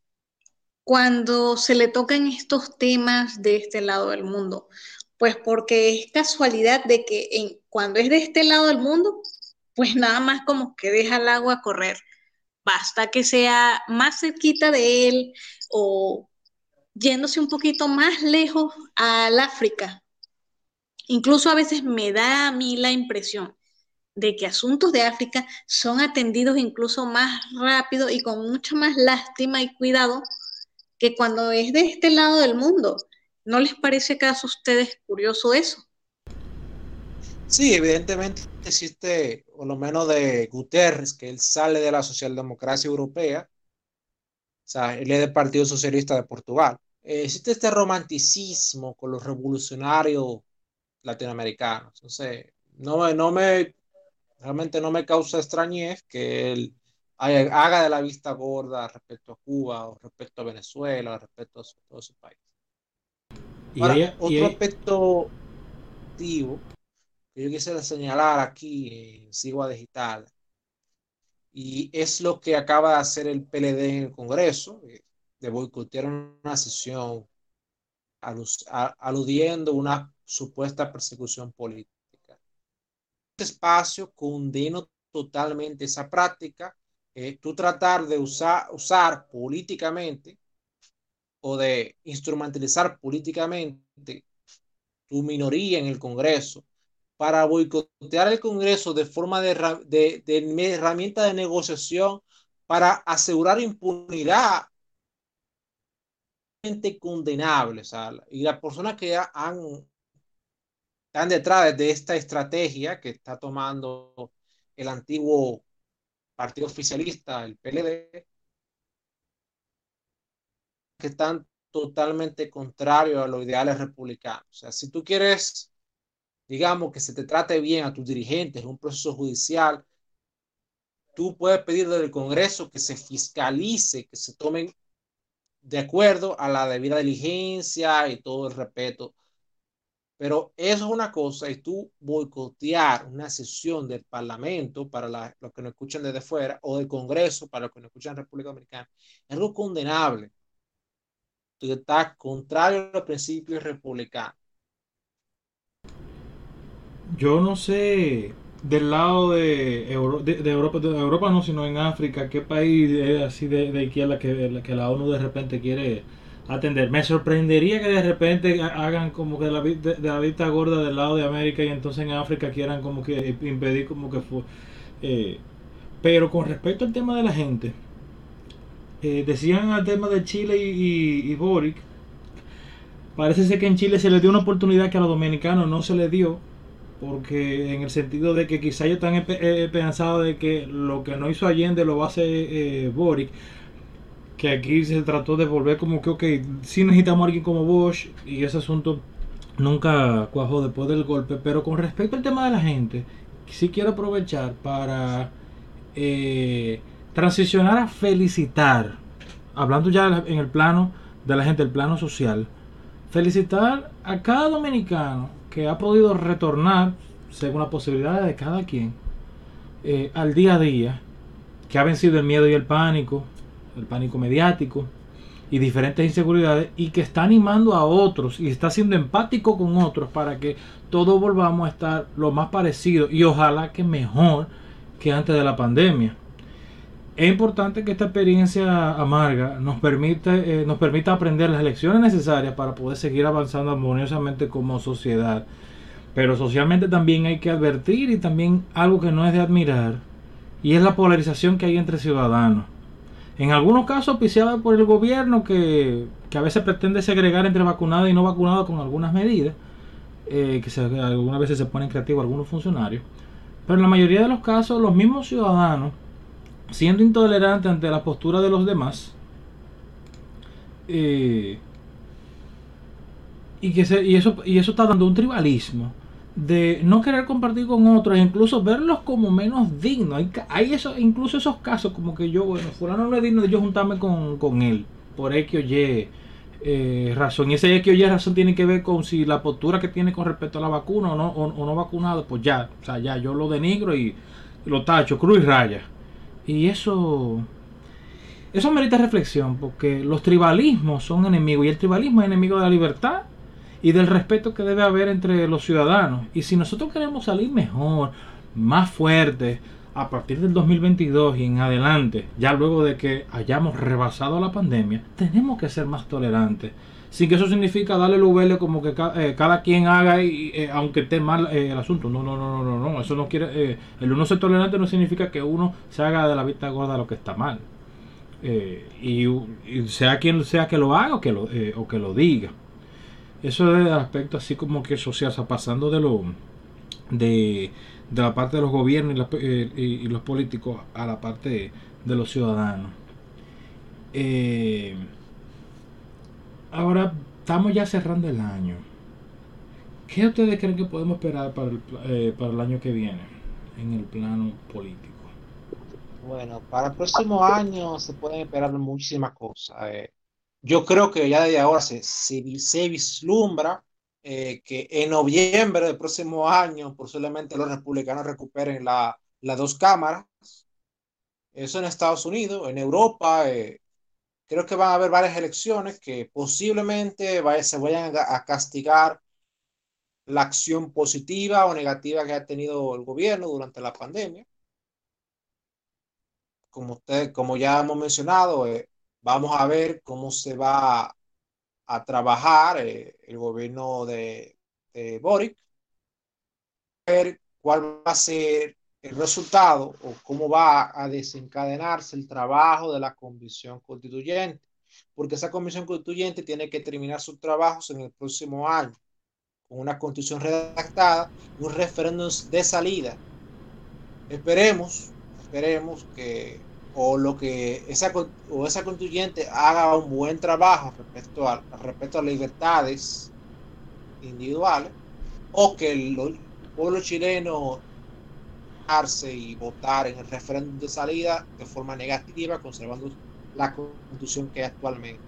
D: cuando se le tocan estos temas de este lado del mundo. Pues porque es casualidad de que en, cuando es de este lado del mundo, pues nada más como que deja el agua correr. Basta que sea más cerquita de él o yéndose un poquito más lejos al África. Incluso a veces me da a mí la impresión de que asuntos de África son atendidos incluso más rápido y con mucha más lástima y cuidado que cuando es de este lado del mundo. ¿No les parece acaso a ustedes curioso eso?
B: Sí, evidentemente existe, por lo menos de Guterres, que él sale de la socialdemocracia europea, o sea, él es del Partido Socialista de Portugal. Eh, existe este romanticismo con los revolucionarios latinoamericanos. Entonces, no, no me, realmente no me causa extrañez que él haga de la vista gorda respecto a Cuba o respecto a Venezuela o respecto a todos esos países. otro aspecto activo que yo quisiera señalar aquí en Sigua Digital, y es lo que acaba de hacer el PLD en el Congreso, eh, de boicotear una sesión aludiendo una supuesta persecución política. Este espacio condeno totalmente esa práctica, eh, tú tratar de usar, usar políticamente o de instrumentalizar políticamente tu minoría en el Congreso para boicotear el Congreso de forma de, de, herramienta de negociación para asegurar impunidad condenable. Sea, y las personas que han, están detrás de esta estrategia que está tomando el antiguo partido oficialista, el PLD, que están totalmente contrarios a los ideales republicanos. O sea, si tú quieres digamos, que se te trate bien a tus dirigentes en un proceso judicial, tú puedes pedir del Congreso que se fiscalice, que se tomen de acuerdo a la debida diligencia y todo el respeto. Pero eso es una cosa, y tú boicotear una sesión del Parlamento para los que nos escuchan desde fuera, o del Congreso para los que nos escuchan en República Dominicana, es algo condenable. Tú estás contrario a los principios republicanos
A: yo no sé del lado de, de, Europa, de Europa no, sino en África, qué país es así de, de izquierda que, que la ONU de repente quiere atender. Me sorprendería que de repente hagan como que la, de, la vista gorda del lado de América y entonces en África quieran como que impedir como que fue. Eh, pero con respecto al tema de la gente, eh, decían al tema de Chile y, y, Boric, parece ser que en Chile se le dio una oportunidad que a los dominicanos no se le dio porque en el sentido de que quizá ellos están eh, pensados de que lo que no hizo Allende lo va a hacer eh, Boric, que aquí se trató de volver como que, ok, sí necesitamos alguien como Bosch y ese asunto nunca cuajó después del golpe, pero con respecto al tema de la gente, sí quiero aprovechar para eh, transicionar a felicitar, hablando ya en el plano de la gente, el plano social, felicitar a cada dominicano que ha podido retornar según las posibilidades de cada quien, eh, al día a día, que ha vencido el miedo y el pánico, el pánico mediático y diferentes inseguridades, y que está animando a otros y está siendo empático con otros para que todos volvamos a estar lo más parecido y ojalá que mejor que antes de la pandemia. Es importante que esta experiencia amarga nos, permite, eh, nos permita aprender las lecciones necesarias para poder seguir avanzando armoniosamente como sociedad. Pero socialmente también hay que advertir y también algo que no es de admirar, y es la polarización que hay entre ciudadanos. En algunos casos auspiciada por el gobierno que, que, a veces pretende segregar entre vacunados y no vacunados con algunas medidas, eh, que algunas veces se ponen creativos algunos funcionarios. Pero en la mayoría de los casos los mismos ciudadanos siendo intolerante ante la postura de los demás, eh, y, que eso, y eso está dando un tribalismo de no querer compartir con otros, e incluso verlos como menos dignos. Hay, hay incluso esos casos como que yo, bueno, fulano no es digno de yo juntarme con, con él, por X o Y eh, razón. Y ese X o Y razón tiene que ver con si la postura que tiene con respecto a la vacuna o no, o, no vacunado, pues ya, o sea, ya yo lo denigro y lo tacho, cruz y raya. Y eso, eso merita reflexión, porque los tribalismos son enemigos y el tribalismo es enemigo de la libertad y del respeto que debe haber entre los ciudadanos. Y si nosotros queremos salir mejor, más fuertes, a partir del 2022 y en adelante, ya luego de que hayamos rebasado la pandemia, tenemos que ser más tolerantes sin que eso significa darle el UVL como que eh, cada quien haga, y, eh, aunque esté mal eh, el asunto. No, no, no, no, no, Eso no quiere. el uno ser tolerante no significa que uno se haga de la vista gorda lo que está mal. Y, sea quien sea que lo haga o que lo, o que lo diga. Eso es el aspecto así como que social, o sea, pasando de lo. de, de la parte de los gobiernos y, los políticos a la parte de los ciudadanos. Eh, Ahora estamos ya cerrando el año. ¿Qué ustedes creen que podemos esperar para el, eh, para el año que viene en el plano político?
B: Bueno, para el próximo año se pueden esperar muchísimas cosas. Eh. yo creo que ya desde ahora se, se, vislumbra eh, que en noviembre del próximo año posiblemente los republicanos recuperen la, las dos cámaras. Eso en Estados Unidos, en Europa, creo que van a haber varias elecciones que posiblemente se vayan a, castigar la acción positiva o negativa que ha tenido el gobierno durante la pandemia. Como, usted, como ya hemos mencionado, eh, vamos a ver cómo se va a, trabajar eh, el gobierno de, de Boric, ver cuál va a ser el resultado o cómo va a desencadenarse el trabajo de la comisión constituyente, porque esa comisión constituyente tiene que terminar sus trabajos en el próximo año, con una constitución redactada un referéndum de salida. Esperemos, esperemos que o lo que esa o esa constituyente haga un buen trabajo respecto a, respecto a libertades individuales o que el pueblo chileno y votar en el referéndum de salida de forma negativa, conservando la constitución que hay actualmente.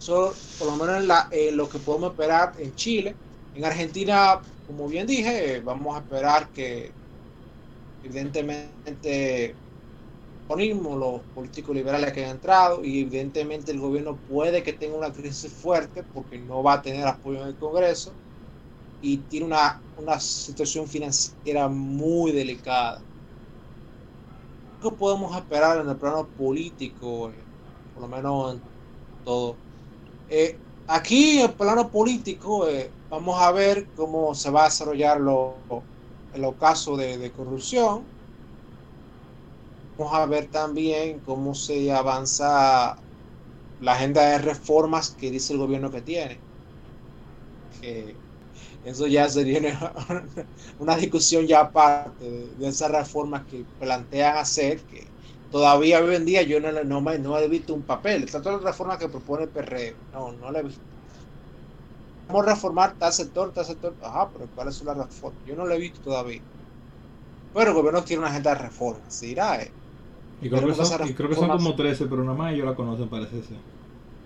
B: Eso, por lo menos, la, eh, lo que podemos esperar en Chile. En Argentina, como bien dije, vamos a esperar que, evidentemente, ponismo, los políticos liberales que han entrado, y evidentemente el gobierno puede que tenga una crisis fuerte porque no va a tener apoyo en el Congreso y tiene una, una situación financiera muy delicada. ¿Qué podemos esperar en el plano político? Por lo menos en todo. Eh, aquí en el plano político eh, vamos a ver cómo se va a desarrollar lo, los casos de, de corrupción. Vamos a ver también cómo se avanza la agenda de reformas que dice el gobierno que tiene. Eh, eso ya sería una, discusión ya aparte de, esas reformas que plantean hacer, que todavía hoy en día yo no, no, no he visto un papel. Está todas las reformas que propone el PRE, no, no la he visto. Vamos a reformar tal sector, tal sector. Ajá, pero ¿cuáles son las reformas? Yo no lo he visto todavía. Pero el gobierno tiene una agenda de reformas, se irá, eh.
A: Y creo, que son, y creo que son como 13, pero nada más ellos la conocen, parece ser.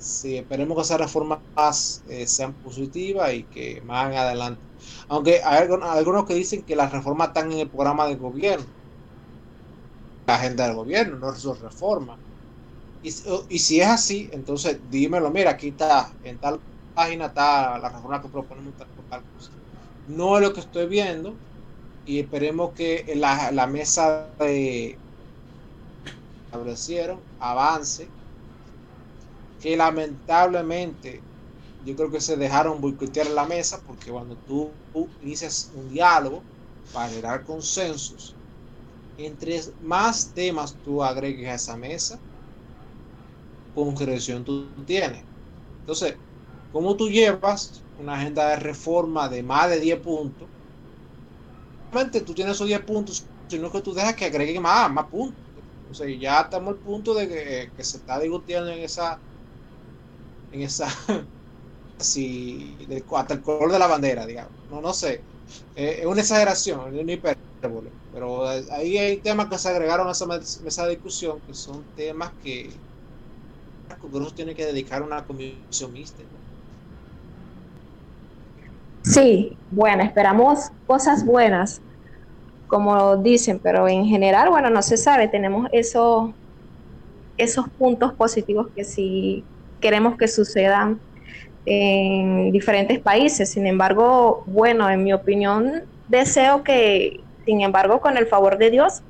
B: Sí, esperemos que esas reformas eh, sean positivas y que más adelante. Aunque hay algunos que dicen que las reformas están en el programa del gobierno, la agenda del gobierno, no es reforma. Y, y si es así, entonces dímelo, mira, aquí está, en tal página está la reforma que proponemos tal cosa. No es lo que estoy viendo y esperemos que la, la mesa de establecieron avance que lamentablemente yo creo que se dejaron boicotear la mesa porque cuando tú, inicias un diálogo para generar consensos, entre más temas tú agregues a esa mesa, concreción tú tienes. Entonces, ¿cómo tú llevas una agenda de reforma de más de 10 puntos? Realmente tú tienes esos 10 puntos, sino que tú dejas que agreguen más, más puntos. O sea, ya estamos al punto de que, que se está discutiendo en esa en esa si hasta el color de la bandera, digamos. No, no sé. Eh, es una exageración, es una hipérbole. Pero ahí hay temas que se agregaron a esa mesa de discusión que son temas que el Congreso tiene que dedicar a una comisión mixta.
C: Sí, bueno, esperamos cosas buenas, como dicen, pero en general, bueno, no se sabe. Tenemos esos, esos puntos positivos que sí queremos que sucedan en diferentes países. Sin embargo, bueno, en mi opinión, deseo que, sin embargo, con el favor de Dios,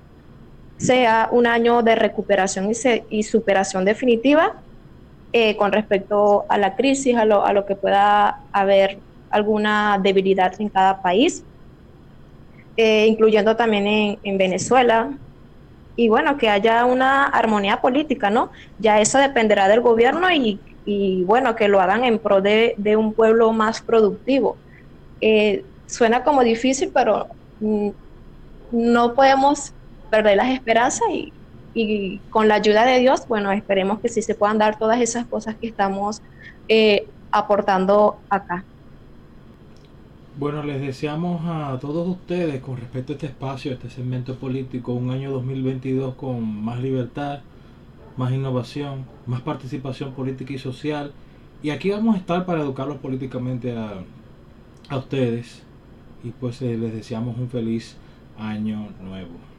C: sea un año de recuperación y, superación definitiva eh, con respecto a la crisis, a lo, que pueda haber alguna debilidad en cada país, eh, incluyendo también en, en Venezuela, y bueno, que haya una armonía política, ¿no? Ya eso dependerá del gobierno y, y bueno, que lo hagan en pro de, un pueblo más productivo. Eh, suena como difícil, pero mm, no podemos perder las esperanzas y, y, con la ayuda de Dios, bueno, esperemos que sí se puedan dar todas esas cosas que estamos eh, aportando acá.
A: Bueno, les deseamos a todos ustedes con respecto a este espacio, a este segmento político, un año 2022 con más libertad, más innovación, más participación política y social. Y aquí vamos a estar para educarlos políticamente a, a ustedes. Y pues eh, les deseamos un feliz año nuevo.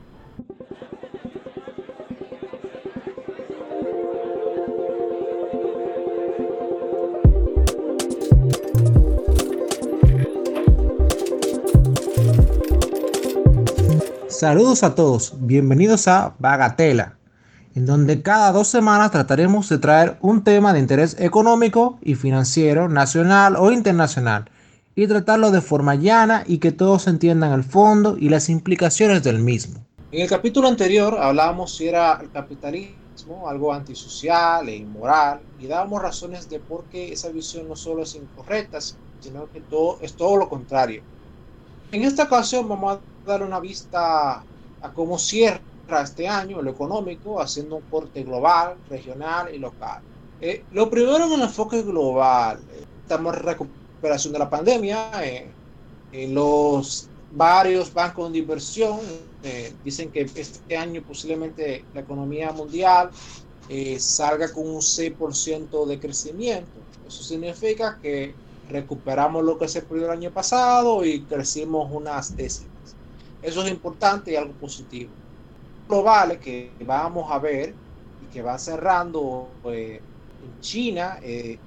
B: Saludos a todos, bienvenidos a Bagatela, en donde cada dos semanas trataremos de traer un tema de interés económico y financiero, nacional o internacional, y tratarlo de forma llana y que todos entiendan el fondo y las implicaciones del mismo. En el capítulo anterior hablábamos si era el capitalismo algo antisocial e inmoral y dábamos razones de por qué esa visión no solo es incorrecta, sino que todo, es todo lo contrario. En esta ocasión vamos a dar una vista a cómo cierra este año lo económico, haciendo un corte global, regional y local. Eh, lo primero en el enfoque global, eh, estamos en recuperación de la pandemia, eh, los varios bancos de inversión dicen que este año posiblemente la economía mundial salga con un 6% de crecimiento. Eso significa que recuperamos lo que se perdió el año pasado y crecimos unas décimas. Eso es importante y algo positivo. Globales que vamos a ver y que va cerrando eh, en China, eh,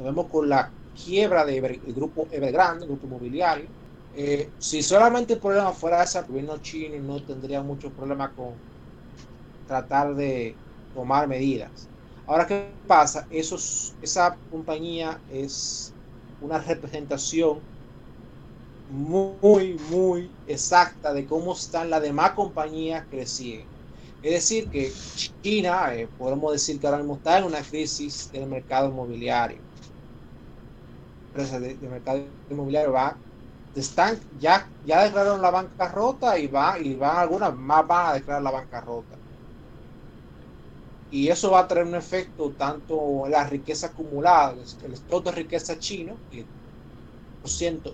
B: vemos con la quiebra del grupo Evergrande, el grupo inmobiliario. Eh, si solamente el problema fuera ese, el gobierno chino no tendría mucho problema con tratar de tomar medidas. Ahora, ¿qué pasa? Eso, esa compañía es una representación muy, muy exacta de cómo están las demás compañías creciendo. Es decir, que China, eh, podemos decir que ahora mismo está en una crisis del mercado inmobiliario. Empresas de, mercado inmobiliario va, están, ya, ya declararon la bancarrota y va, y van algunas más van a declarar la bancarrota. Y eso va a traer un efecto tanto en la riqueza acumulada, el stock de riqueza chino, que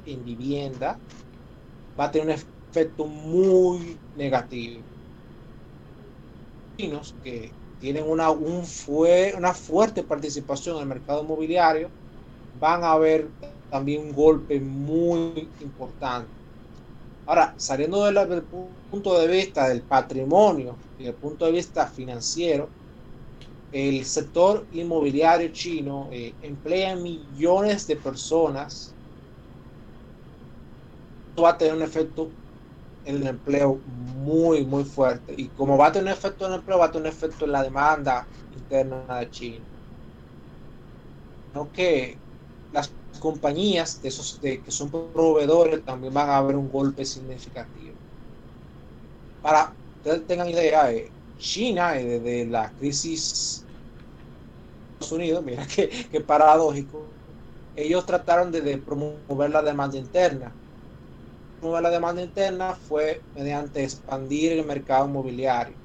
B: en vivienda, va a tener un efecto muy negativo. Que tienen una, un fue, una fuerte participación en el mercado inmobiliario, van a ver también un golpe muy importante. Ahora, saliendo del punto de vista del patrimonio y del punto de vista financiero, el sector inmobiliario chino eh, emplea millones de personas. Va a tener un efecto en el empleo muy, muy fuerte. Y como va a tener un efecto en el empleo, va a tener un efecto en la demanda interna de China. No que las compañías de esos de, que son proveedores también van a ver un golpe significativo. Para que tengan idea, eh, China, eh, desde la crisis Estados Unidos, mira que, paradójico, ellos trataron de, promover la demanda interna. Promover la demanda interna fue mediante expandir el mercado inmobiliario.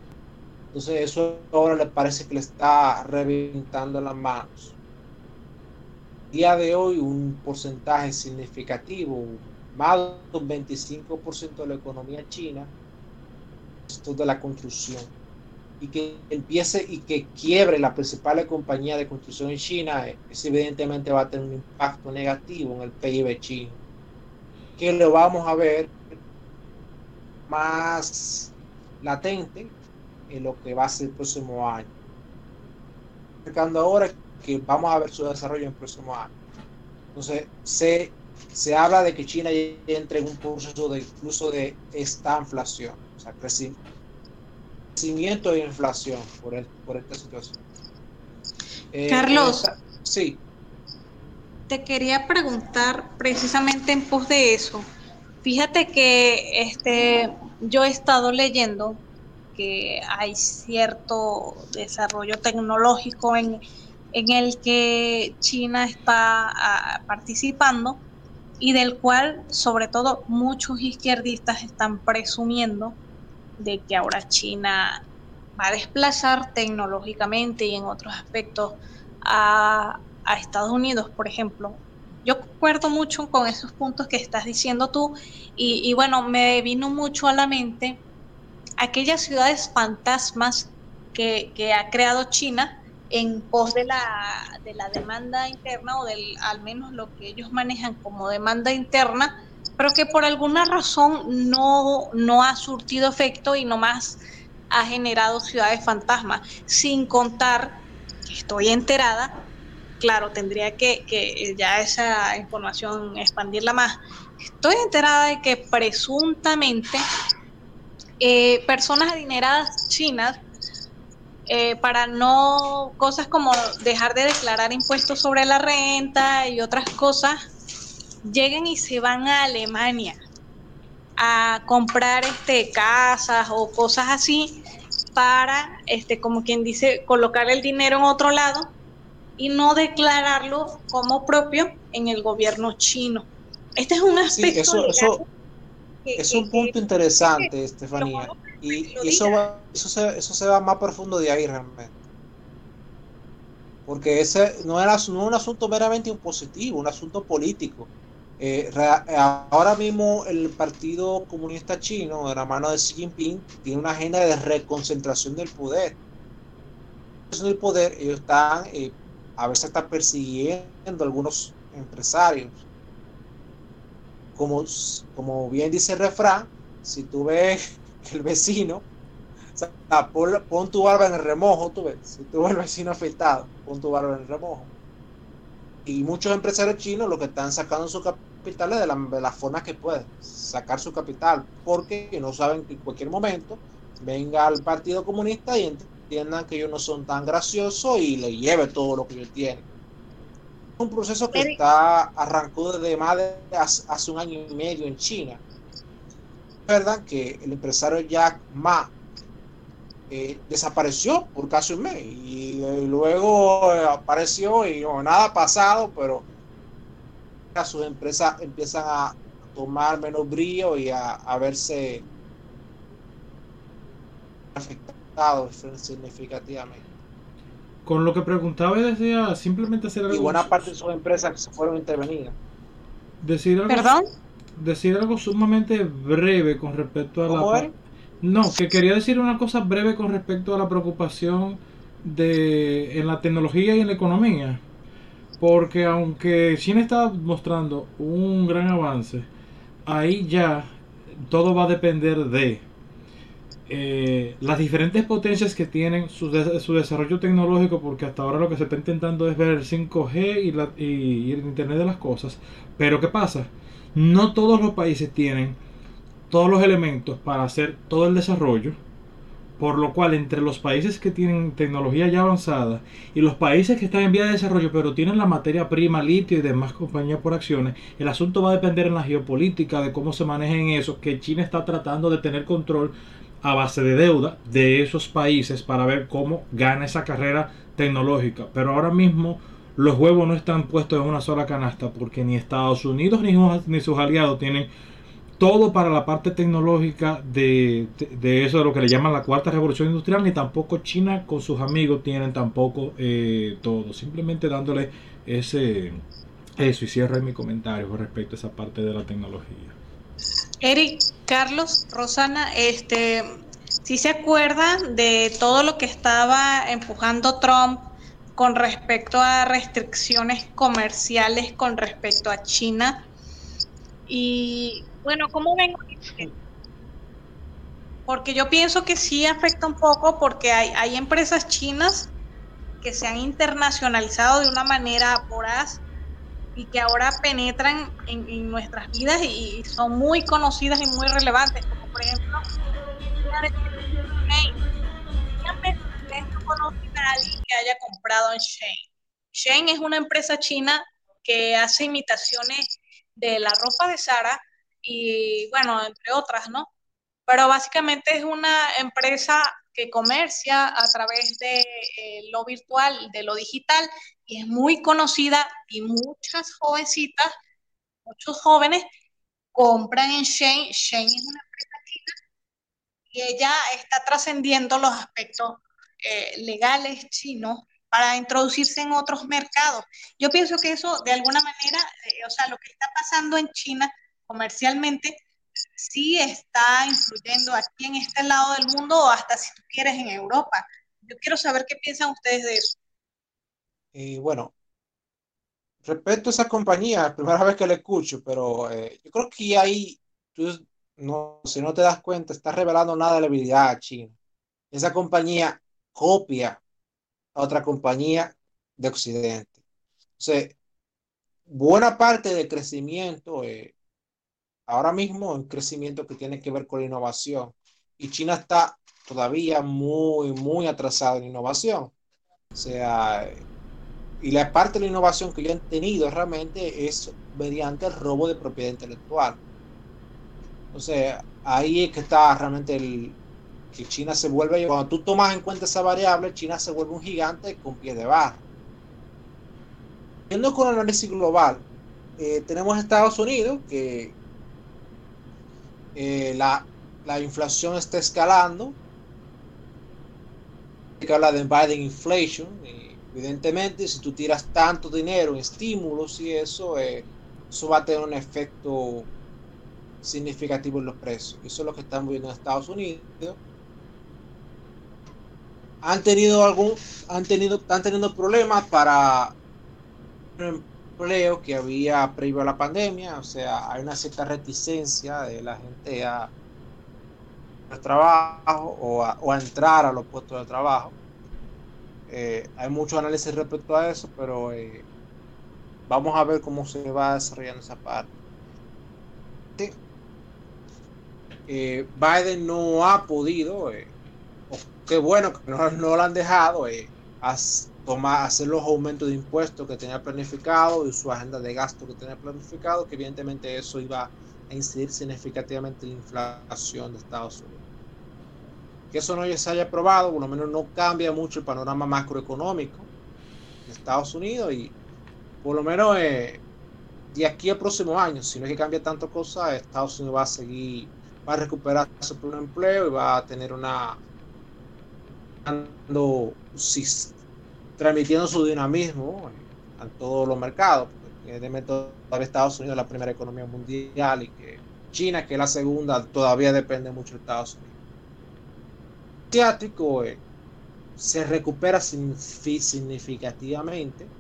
B: Entonces eso ahora le parece que le está reventando las manos. Día de hoy un porcentaje significativo, más de un 25% de la economía china, esto de la construcción y que empiece y que quiebre la principal compañía de construcción en China, eso evidentemente va a tener un impacto negativo en el PIB chino, que lo vamos a ver más latente en lo que va a ser el próximo año. Marcando ahora que vamos a ver su desarrollo en el próximo año. Entonces, se, se habla de que China entre en un proceso de incluso de esta inflación, o sea, crecimiento e inflación por, por esta situación.
D: Eh, Carlos.
B: sí.
D: Te quería preguntar precisamente en pos de eso. Fíjate que este, yo he estado leyendo que hay cierto desarrollo tecnológico en, en el que China está ah, participando y del cual sobre todo muchos izquierdistas están presumiendo de que ahora China va a desplazar tecnológicamente y en otros aspectos a, Estados Unidos, por ejemplo. Yo concuerdo mucho con esos puntos que estás diciendo tú y, bueno, me vino mucho a la mente aquellas ciudades fantasmas que, ha creado China en pos de la, de la demanda interna o del al menos lo que ellos manejan como demanda interna pero que por alguna razón no, no ha surtido efecto y nomás ha generado ciudades fantasmas, sin contar, que estoy enterada, claro, tendría que, ya esa información expandirla más, estoy enterada de que presuntamente eh, personas adineradas chinas, eh, para no cosas como dejar de declarar impuestos sobre la renta y otras cosas, lleguen y se van a Alemania a comprar este casas o cosas así para este como quien dice colocar el dinero en otro lado y no declararlo como propio en el gobierno chino. Este es un aspecto
B: eso, es un punto interesante, Estefanía. Y, eso, eso, se, eso se va más profundo de ahí realmente. Porque ese no era no un asunto meramente impositivo, un asunto político. Eh, ahora mismo el Partido Comunista Chino, de la mano de Xi Jinping, tiene una agenda de reconcentración del poder. El poder, ellos están, eh, a veces están persiguiendo a algunos empresarios. Como, como bien dice el refrán, si tú ves el vecino, pon, tu barba en el remojo, tú ves, si tú ves el vecino afectado, pon tu barba en el remojo. Y muchos empresarios chinos lo que están sacando su capital es de la, de forma que pueden, sacar su capital, porque no saben que en cualquier momento venga al Partido Comunista y entiendan que ellos no son tan graciosos y le lleve todo lo que ellos tienen. Es un proceso que está arrancó desde más de hace, un año y medio en China. Es verdad que el empresario Jack Ma eh, desapareció por casi un mes y, eh, luego eh, apareció y nada ha pasado, pero sus empresas empiezan a tomar menos brillo y a, verse significativamente.
A: Con lo que preguntaba y decía, simplemente hacer algo.
B: Y buena parte de sus empresas que se fueron intervenidas.
A: Decir algo,
D: ¿Perdón?
A: Decir algo sumamente breve con respecto a la. No, que quería decir una cosa breve con respecto a la preocupación de, en la tecnología y en la economía. Porque aunque China está mostrando un gran avance, ahí ya todo va a depender de eh, las diferentes potencias que tienen su, su, desarrollo tecnológico, porque hasta ahora lo que se está intentando es ver el 5G y, la, y el Internet de las Cosas. Pero ¿qué pasa? No todos los países tienen todos los elementos para hacer todo el desarrollo por lo cual, entre los países que tienen tecnología ya avanzada y los países que están en vía de desarrollo, pero tienen la materia prima, litio y demás compañías por acciones, el asunto va a depender en la geopolítica, de cómo se manejen eso, que China está tratando de tener control a base de deuda de esos países para ver cómo gana esa carrera tecnológica. Pero ahora mismo los huevos no están puestos en una sola canasta porque ni Estados Unidos ni, sus aliados tienen todo para la parte tecnológica de, eso de lo que le llaman la cuarta revolución industrial, ni tampoco China con sus amigos tienen tampoco eh, todo. Simplemente dándole ese eso y cierro mi comentario con respecto a esa parte de la tecnología.
D: Eric, Carlos, Rosana, este, si se acuerdan de todo lo que estaba empujando Trump con respecto a restricciones comerciales con respecto a China y bueno, ¿cómo ven? Porque yo pienso que sí afecta un poco porque hay, hay empresas chinas que se han internacionalizado de una manera voraz y que ahora penetran en, nuestras vidas y, son muy conocidas y muy relevantes, como por ejemplo, Shane. no conoce a alguien que haya comprado en Shane. Shane es una empresa china que hace imitaciones de la ropa de Sara y bueno, entre otras, ¿no? Pero básicamente es una empresa que comercia a través de eh, lo virtual, de lo digital, y es muy conocida y muchas jovencitas, muchos jóvenes compran en Shane. Shane es una empresa china y ella está trascendiendo los aspectos eh, legales chinos para introducirse en otros mercados. Yo pienso que eso, de alguna manera, eh, o sea, lo que está pasando en China comercialmente sí está influyendo aquí en este lado del mundo o hasta si tú quieres en Europa. Yo quiero saber qué piensan ustedes de eso.
B: Y bueno, respecto a esa compañía, primera vez que la escucho, pero eh, yo creo que ahí, tú, no, si no te das cuenta, está revelando nada de la habilidad a China. Esa compañía copia a otra compañía de Occidente. O sea, buena parte del crecimiento eh, ahora mismo un crecimiento que tiene que ver con la innovación. Y China está todavía muy, muy atrasada en innovación. O sea, y la parte de la innovación que yo han tenido realmente es mediante el robo de propiedad intelectual. Entonces, ahí es que está realmente el que China se vuelve, cuando tú tomas en cuenta esa variable, China se vuelve un gigante con pie de barro. Viendo con el análisis global, eh, tenemos Estados Unidos, que eh, la, la, inflación está escalando. Que habla de Biden inflation. evidentemente, si tú tiras tanto dinero en estímulos y eso, eh, eso va a tener un efecto significativo en los precios. Eso es lo que estamos viendo en Estados Unidos. Han tenido algún, han tenido, están teniendo problemas para empleo que había previo a la pandemia, o sea, hay una cierta reticencia de la gente a, al trabajo o a, entrar a los puestos de trabajo. Eh, hay mucho análisis respecto a eso, pero eh, vamos a ver cómo se va desarrollando esa parte. Eh, Biden no ha podido, qué bueno que no, no lo han dejado, tomar, hacer los aumentos de impuestos que tenía planificado y su agenda de gasto que tenía planificado, que evidentemente eso iba a incidir significativamente en la inflación de Estados Unidos. Que eso no se haya aprobado, por lo menos no cambia mucho el panorama macroeconómico de Estados Unidos y por lo menos eh, de aquí al próximo año, si no es que cambia tanto cosa, Estados Unidos va a seguir, va a recuperar su pleno empleo y va a tener una transmitiendo su dinamismo a todos los mercados. Porque Estados Unidos es la primera economía mundial y que China, que es la segunda, todavía depende mucho de Estados Unidos. Asiático, eh, se recupera significativamente.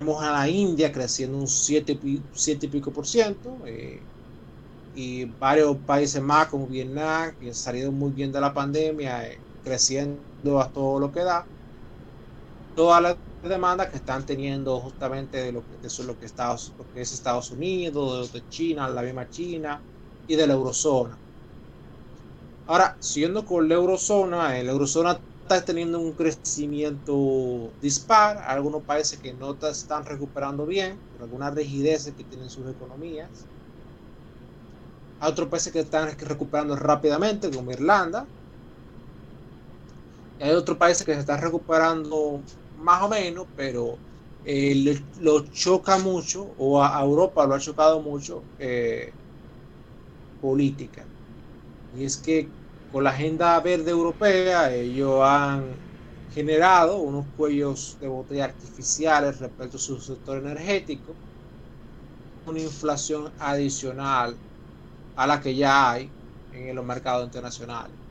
B: Vemos a la India creciendo un 7, y pico por ciento. Eh, y varios países más como Vietnam, que han salido muy bien de la pandemia, eh, creciendo a todo lo que da. Todas las demandas que están teniendo justamente de lo que, de lo que, Estados, lo que es Estados Unidos, de China, la misma China y de la eurozona. Ahora, siguiendo con la eurozona, la eurozona está teniendo un crecimiento dispar. Algunos países que no están recuperando bien por algunas rigideces que tienen sus economías. Hay otros países que están recuperando rápidamente, como Irlanda. Hay otros países que se están recuperando más o menos, pero eh, lo choca mucho, o a, Europa lo ha chocado mucho, eh, política. Y es que con la agenda verde europea ellos han generado unos cuellos de botella artificiales respecto a su sector energético, una inflación adicional a la que ya hay en los mercados internacionales.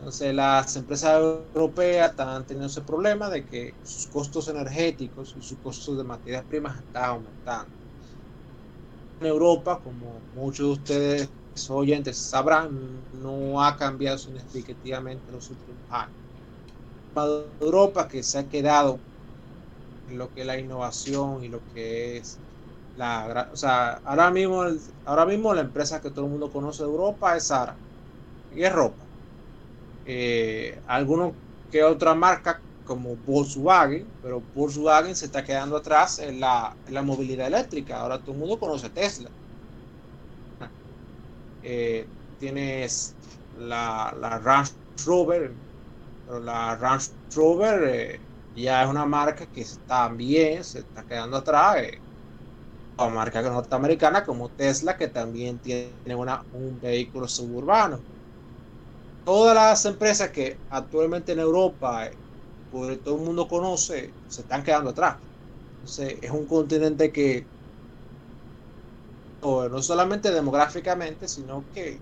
B: Entonces las empresas europeas están teniendo ese problema de que sus costos energéticos y sus costos de materias primas están aumentando. En Europa, como muchos de ustedes oyentes sabrán, no ha cambiado significativamente en los últimos años. Europa que se ha quedado en lo que es la innovación y lo que es la, o sea, ahora mismo, ahora mismo la empresa que todo el mundo conoce de Europa es Sara y es ropa. Eh, algunos que otra marca como Volkswagen, pero Volkswagen se está quedando atrás en la, movilidad eléctrica. Ahora todo el mundo conoce Tesla. Eh, tienes la, la Range Rover, pero la Range Rover eh, ya es una marca que también se está quedando atrás. Eh, marca norteamericana como Tesla, que también tiene una, un vehículo suburbano. Todas las empresas que actualmente en Europa, eh, todo el mundo conoce, se están quedando atrás. Entonces, es un continente que no solamente demográficamente, sino que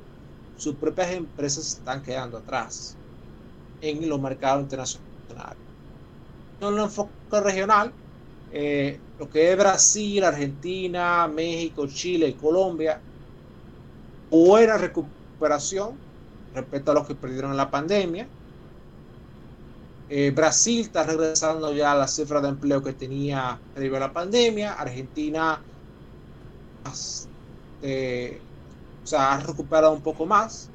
B: sus propias empresas se están quedando atrás en los mercados internacionales. En el enfoque regional, eh, lo que es Brasil, Argentina, México, Chile y Colombia, buena recuperación respecto a los que perdieron en la pandemia. Eh, Brasil está regresando ya a la cifra de empleo que tenía previo a la pandemia. Argentina eh, ha recuperado un poco más.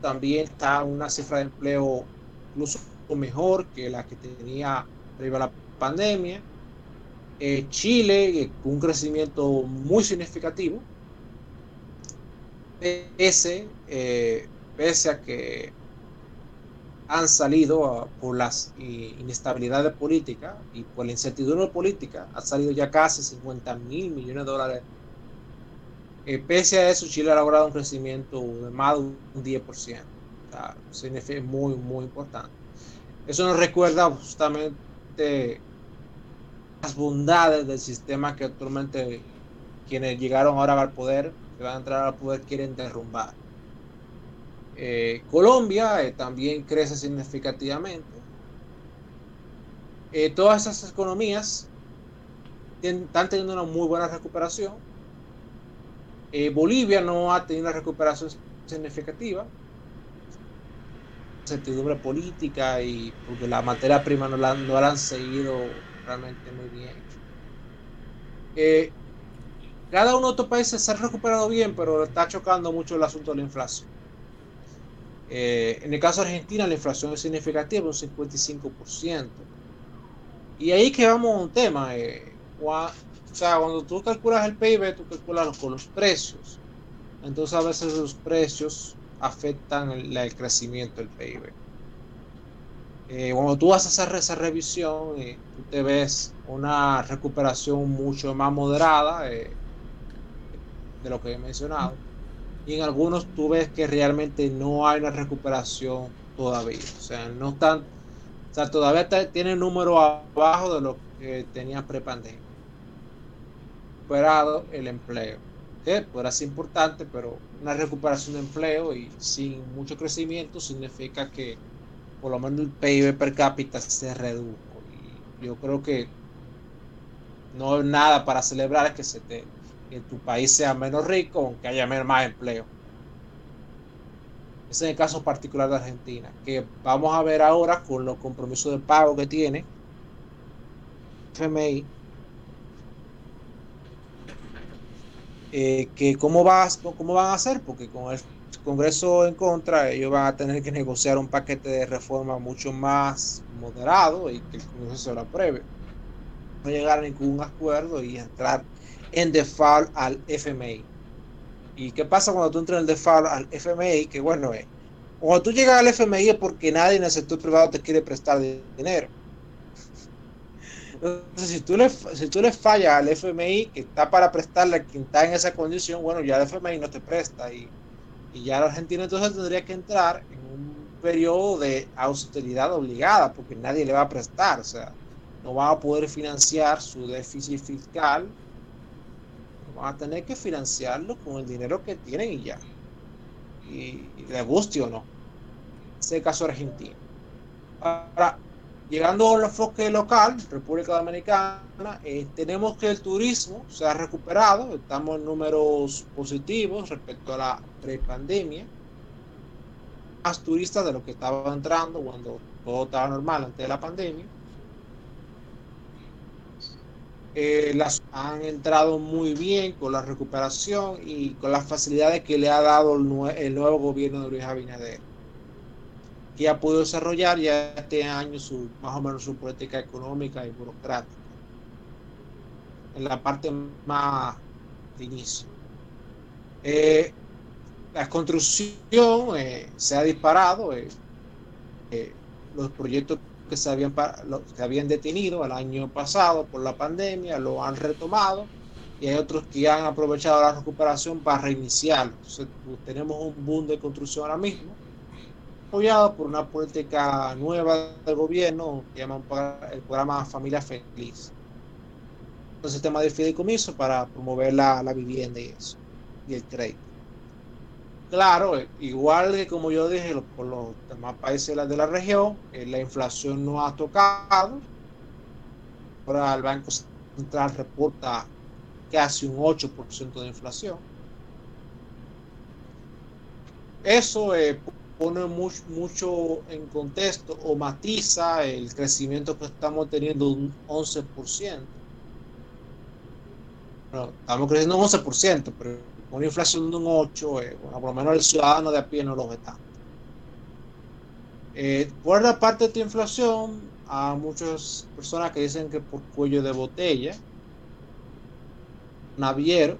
B: También está una cifra de empleo incluso mejor que la que tenía previo a la pandemia. Eh, Chile eh, un crecimiento muy significativo, pese, eh, pese a que han salido por las inestabilidades políticas y por la incertidumbre política, ha salido ya casi 50 mil millones de dólares. pese a eso, Chile ha logrado un crecimiento de más de un 10%. O muy, muy importante. Eso nos recuerda justamente las bondades del sistema que actualmente quienes llegaron ahora al poder, que van a entrar al poder, quieren derrumbar. Eh, Colombia eh, también crece significativamente. Eh, todas esas economías están teniendo una muy buena recuperación. Bolivia no ha tenido una recuperación significativa. Certidumbre política y porque la materia prima no la, no la han seguido realmente muy bien. Cada uno de estos países se ha recuperado bien, pero está chocando mucho el asunto de la inflación. Eh, en el caso de Argentina, la inflación es significativa, un 55%. Y ahí que vamos a un tema. Eh, o sea, cuando tú calculas el PIB, tú calculas con los precios. Entonces, a veces los precios afectan el crecimiento del PIB. Eh, cuando tú vas a esa revisión, eh, tú te ves una recuperación mucho más moderada eh, de lo que he mencionado. Y en algunos tú ves que realmente no hay una recuperación todavía. O sea, no están, o sea, todavía tienen número abajo de lo que tenían prepandemia. Recuperado el empleo. que podrá ser importante, pero una recuperación de empleo y sin mucho crecimiento significa que por lo menos el PIB per cápita se redujo. Y yo creo que no es nada para celebrar que, se te, que tu país sea menos rico, aunque haya más empleo. Ese es el caso particular de Argentina, que vamos a ver ahora con los compromisos de pago que tiene FMI, eh, que cómo, va, cómo van a hacer, porque con el Congreso en contra, ellos van a tener que negociar un paquete de reforma mucho más moderado y que el Congreso se lo apruebe. No llegar a ningún acuerdo y entrar en default al FMI. ¿Y qué pasa cuando tú entras en default al FMI? Que bueno, es, cuando tú llegas al FMI es porque nadie en el sector privado te quiere prestar dinero. Entonces, si tú, le, si tú le fallas al FMI, que está para prestarle a quien está en esa condición, bueno, ya el FMI no te presta. Y, y ya la Argentina entonces tendría que entrar en un periodo de austeridad obligada, porque nadie le va a prestar. O sea, no va a poder financiar su déficit fiscal. Van a tener que financiarlo con el dinero que tienen y ya. Y, y le guste o no. Ese caso argentino. Ahora, Llegando al enfoque local, República Dominicana, eh, tenemos que el turismo se ha recuperado, estamos en números positivos respecto a la prepandemia. Más turistas de lo que estaba entrando cuando todo estaba normal antes de la pandemia. Eh, las han entrado muy bien con la recuperación y con las facilidades que le ha dado el, nuevo gobierno de Luis Abinader que ha podido desarrollar ya este año su, más o menos su política económica y burocrática. En la parte más de inicio. Eh, la construcción eh, se ha disparado. Los proyectos que se, habían, que habían detenido el año pasado por la pandemia lo han retomado y hay otros que han aprovechado la recuperación para reiniciarlo. Entonces, tenemos un boom de construcción ahora mismo apoyado por una política nueva del gobierno que llaman el programa Familia Feliz. Un sistema de fideicomiso para promover la, la vivienda y eso, y el crédito. Claro, igual que como yo dije, por los demás países de la región, eh, la inflación no ha tocado. Ahora el Banco Central reporta casi un 8% de inflación. Eso eh, pone mucho, mucho en contexto o matiza el crecimiento que estamos teniendo un 11%. Bueno, estamos creciendo un 11%, pero una inflación de un 8%, eh, bueno, por lo menos el ciudadano de a pie no lo ve tanto. Eh, por la parte de esta inflación, hay muchas personas que dicen que por cuello de botella, naviero,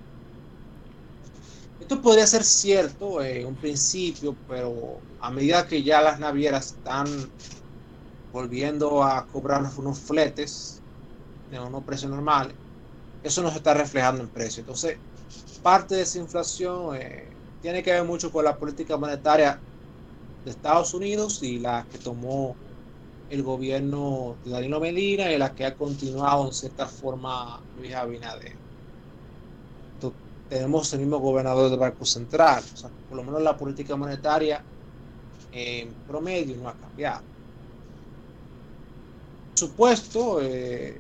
B: esto podría ser cierto en un principio, pero a medida que ya las navieras están volviendo a cobrar unos fletes de unos precios normales, eso no se está reflejando en precio. Entonces, parte de esa inflación eh, tiene que ver mucho con la política monetaria de Estados Unidos y la que tomó el gobierno de Danilo Medina y la que ha continuado en cierta forma Luis Abinader tenemos el mismo gobernador del Banco Central. O sea, por lo menos la política monetaria en promedio no ha cambiado. Por supuesto, eh,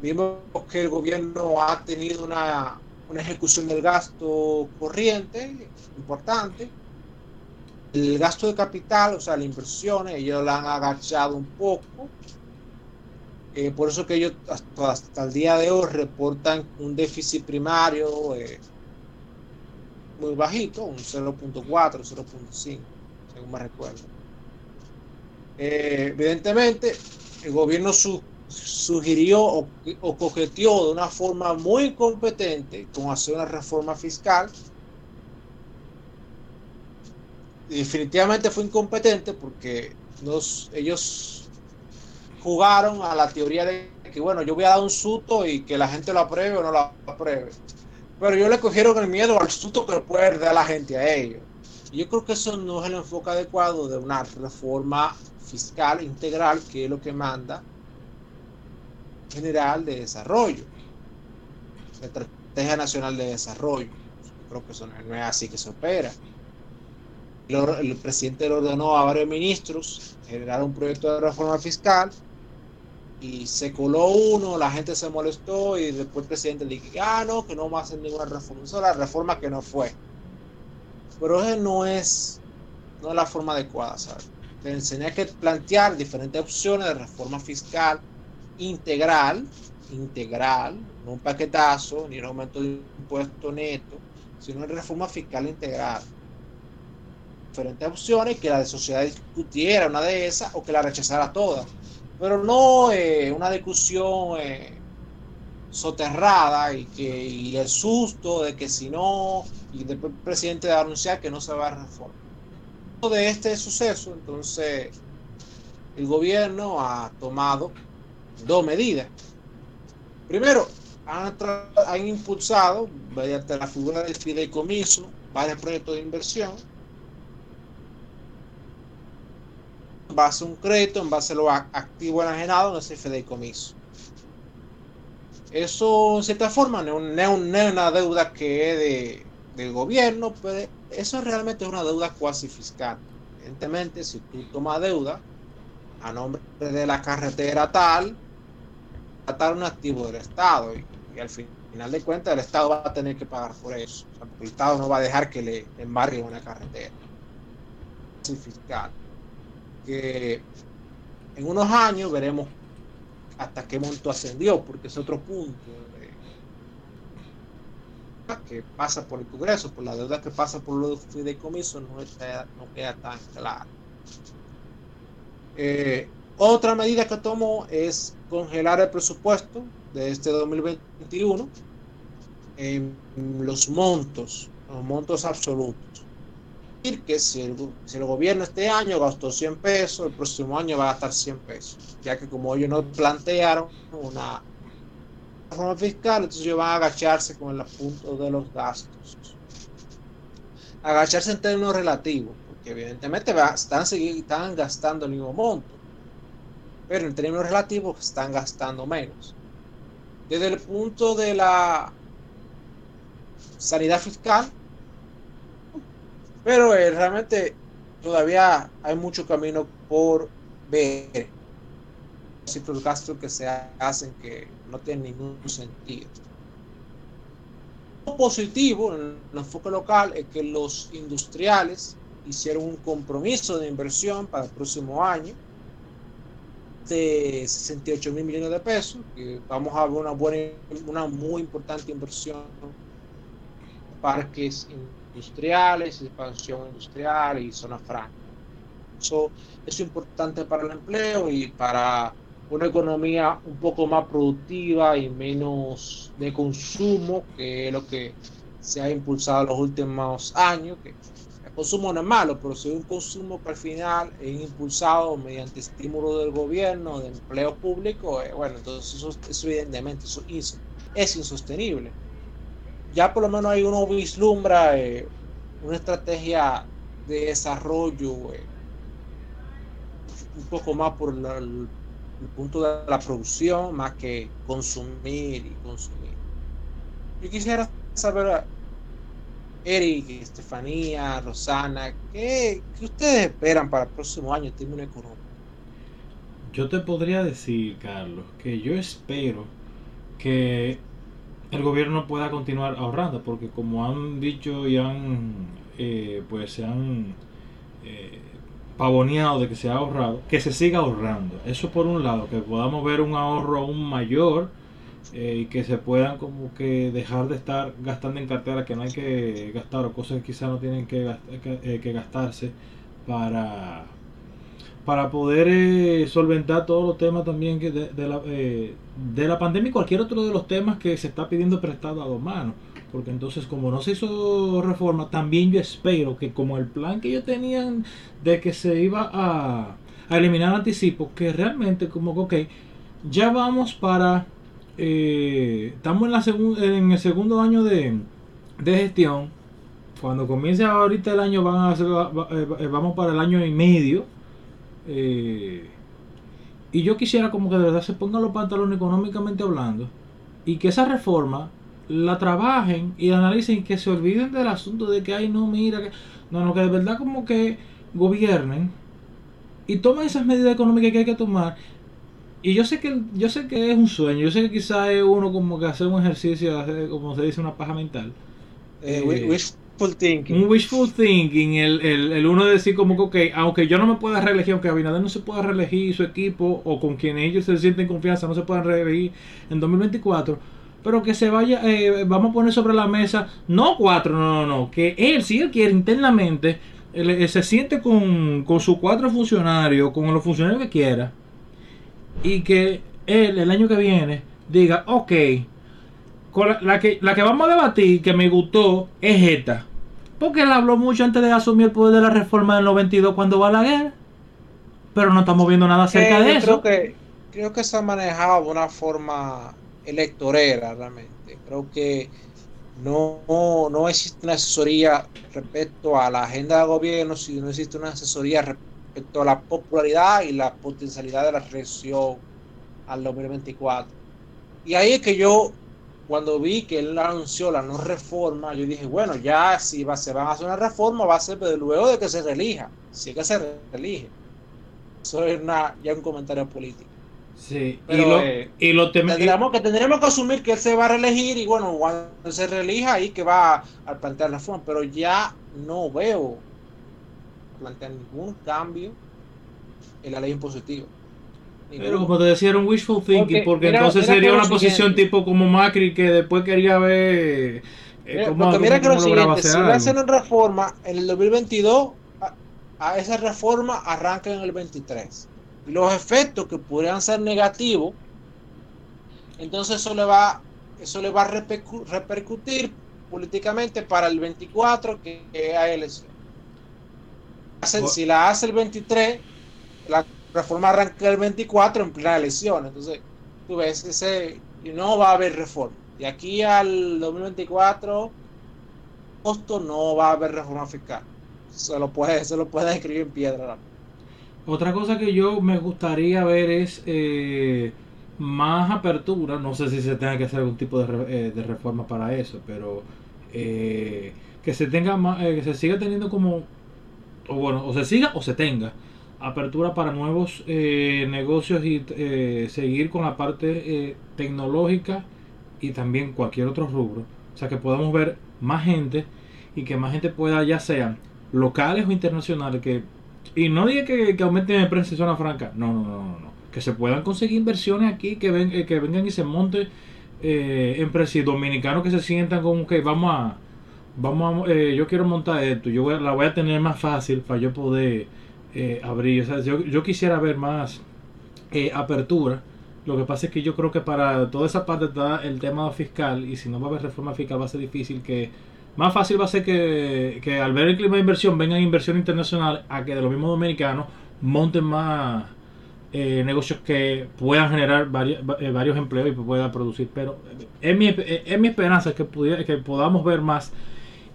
B: vimos que el gobierno ha tenido una, una ejecución del gasto corriente importante. El gasto de capital, o sea, la inversión, ellos la han agachado un poco eh, por eso que ellos hasta, el día de hoy reportan un déficit primario eh, muy bajito, un 0.4, 0.5, según me recuerdo. Eh, evidentemente, el gobierno su, sugirió o, o, coqueteó de una forma muy competente con hacer una reforma fiscal. Definitivamente fue incompetente porque los, ellos jugaron a la teoría de que, bueno, yo voy a dar un susto y que la gente lo apruebe o no lo apruebe. Pero ellos le cogieron el miedo al susto que puede dar la gente a ellos. Yo creo que eso no es el enfoque adecuado de una reforma fiscal integral, que es lo que manda General de Desarrollo. Estrategia Nacional de Desarrollo. creo que eso no es así que se opera. El, presidente le ordenó a varios ministros generar un proyecto de reforma fiscal y se coló uno, la gente se molestó y después el presidente le dijo, ah, no, que no va a hacer ninguna reforma. Esa es la reforma que no fue. Pero eso no es, no es la forma adecuada, ¿sabes? Tenía que plantear diferentes opciones de reforma fiscal integral, integral, no un paquetazo, ni un aumento de impuesto neto, sino una reforma fiscal integral. Diferentes opciones que la sociedad discutiera una de esas o que la rechazara todas pero no eh, una discusión eh, soterrada y que y el susto de que si no, y después el presidente de anunciar que no se va a reformar. De este suceso, entonces, el gobierno ha tomado dos medidas. Primero, han, han impulsado, mediante la figura del fideicomiso, varios proyectos de inversión base a un crédito, en base a lo activo enajenado en ese fideicomiso. Eso, en cierta forma, no, es una deuda que es de, del gobierno, pero eso realmente es una deuda cuasi fiscal. Evidentemente, si tú tomas deuda a nombre de la carretera tal, estar un activo del Estado y, al final de cuentas el Estado va a tener que pagar por eso. el Estado no va a dejar que le embarguen una carretera. fiscal que en unos años veremos hasta qué monto ascendió, porque es otro punto que pasa por el Congreso, por la deuda que pasa por los fideicomisos, no, no queda tan claro. Eh, otra medida que tomo es congelar el presupuesto de este 2021 en los montos, los montos absolutos que si el, gobierno este año gastó 100 pesos, el próximo año va a gastar 100 pesos, ya que como ellos no plantearon una reforma fiscal, entonces ellos van a agacharse con el apunto de los gastos. Agacharse en términos relativos, porque evidentemente están, están gastando el mismo monto, pero en términos relativos están gastando menos. Desde el punto de la sanidad fiscal, pero eh, realmente todavía hay mucho camino por ver. Los gastos que se hacen que no tienen ningún sentido. Lo positivo en el enfoque local es que los industriales hicieron un compromiso de inversión para el próximo año de 68 mil millones de pesos, que vamos a ver una buena, una muy importante inversión parques industriales, expansión industrial y zona franca. Eso es importante para el empleo y para una economía un poco más productiva y menos de consumo, que es lo que se ha impulsado en los últimos años. Consumo no es malo, pero si un consumo que al final es impulsado mediante estímulo del gobierno, de empleo público, eh, bueno, entonces eso, evidentemente eso es insostenible ya por lo menos hay uno vislumbra eh, una estrategia de desarrollo eh, un poco más por el, punto de la producción más que consumir y consumir. Yo quisiera saber, Eric, Estefanía, Rosana, ¿qué, ¿qué, ustedes esperan para el próximo año en términos económicos?
A: Yo te podría decir, Carlos, que yo espero que el gobierno pueda continuar ahorrando, porque como han dicho y han, eh, pues se han eh, pavoneado de que se ha ahorrado, que se siga ahorrando. Eso por un lado, que podamos ver un ahorro aún mayor eh, y que se puedan como que dejar de estar gastando en cartera que no hay que gastar o cosas que quizás no tienen que, que gastarse para para poder eh, solventar todos los temas también que de, la, eh, de la pandemia y cualquier otro de los temas que se está pidiendo prestado a dos manos. Porque entonces como no se hizo reforma, también yo espero que como el plan que ellos tenían de que se iba a, eliminar anticipo, que realmente como que, ok, ya vamos para... Eh, estamos en, la en el segundo año de, de gestión. Cuando comience ahorita el año van a hacer, vamos para el año y medio eh, y yo quisiera como que de verdad se pongan los pantalones económicamente hablando y que esa reforma la trabajen y analicen que se olviden del asunto de que, ay, no, mira, que... no, no, que de verdad como que gobiernen y tomen esas medidas económicas que hay que tomar. Y yo sé que yo sé que es un sueño, yo sé que quizás es uno como que hacer un ejercicio, como se dice, una paja mental.
B: Eh, wishful thinking.
A: Un wishful thinking, el, el, el uno decir como que, ok, aunque yo no me pueda reelegir, aunque Abinader no se pueda reelegir su equipo o con quien ellos se sienten confianza no se puedan reelegir en 2024, pero que se vaya, eh, vamos a poner sobre la mesa, no cuatro, no, no, no, que él, si él quiere internamente, él, se siente con, con sus cuatro funcionarios, con los funcionarios que quiera, y que él el año que viene diga, ok, la, que, la que vamos a debatir, que me gustó, es esta. Porque él habló mucho antes de asumir el poder de la reforma del 92 cuando va a la guerra. Pero no estamos viendo nada acerca de eso.
B: Creo que, creo que se ha manejado de una forma electorera realmente. Creo que no, no existe una asesoría respecto a la agenda de gobierno, si no existe una asesoría respecto a la popularidad y la potencialidad de la reelección al 2024. Y ahí es que yo, cuando vi que él anunció la no reforma, yo dije, bueno, ya si va, se va a hacer una reforma, va a ser luego de que se relija, si es que se reelige. Eso es una, ya un comentario político.
A: Sí, y lo, eh,
B: tendríamos, que tendremos que asumir que él se va a reelegir y bueno, cuando se reelija ahí que va a, plantear la reforma, pero ya no veo plantear ningún cambio en la ley impositiva.
A: Pero como te decía, era un wishful thinking, porque, entonces sería una posición tipo como Macri que después quería ver...
B: Eh, cómo, porque mira que lo siguiente, si le hacen una reforma en el 2022, a, a esa reforma arranca en el 23 los efectos que podrían ser negativos, entonces eso le va, eso le va a repercutir políticamente para el 24 que, hay elección. Si la hace el 23, la reforma arranca el 24 en plena elección. Entonces, tú ves, ese, no va a haber reforma. De aquí al 2024, agosto no va a haber reforma fiscal. Se lo puede, se lo puede escribir en piedra.
A: Otra cosa que yo me gustaría ver es eh, más apertura. No sé si se tenga que hacer algún tipo de, eh, reforma para eso, pero eh, que se tenga más, que se siga teniendo como, o bueno, o se siga o se tenga apertura para nuevos negocios y seguir con la parte tecnológica y también cualquier otro rubro. O sea, que podamos ver más gente y que más gente pueda, ya sean locales o internacionales, que y no diga que, que aumenten el precio zona franca. No, no, no, no. Que se puedan conseguir inversiones aquí, que, ven, eh, que vengan y se monten eh, empresas dominicanos que se sientan como que vamos a. Vamos a, eh, yo quiero montar esto, yo la voy a tener más fácil para yo poder eh, abrir. O sea, yo, yo quisiera ver más apertura. Lo que pasa es que yo creo que para toda esa parte está el tema fiscal y si no va a haber reforma fiscal va a ser difícil que más fácil va a ser que, al ver el clima de inversión vengan inversión internacional a que de los mismos dominicanos monten más eh, negocios que puedan generar eh, varios, empleos y puedan producir. Pero es mi, es mi esperanza que, que podamos ver más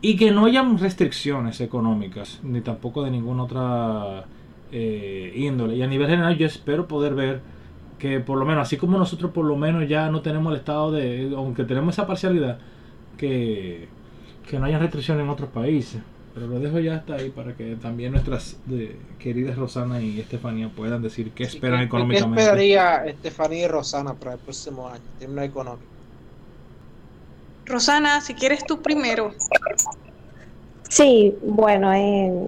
A: y que no haya restricciones económicas ni tampoco de ninguna otra eh, índole. Y a nivel general yo espero poder ver que por lo menos, así como nosotros por lo menos ya no tenemos el estado de, aunque tenemos esa parcialidad, que que no haya restricciones en otros países. Pero lo dejo ya hasta ahí para que también nuestras queridas Rosana y Estefanía puedan decir qué esperan económicamente.
B: ¿Qué esperaría Estefanía y Rosana para el próximo año, en términos económicos?
D: Rosana, si quieres tú primero.
C: Sí, bueno, eh,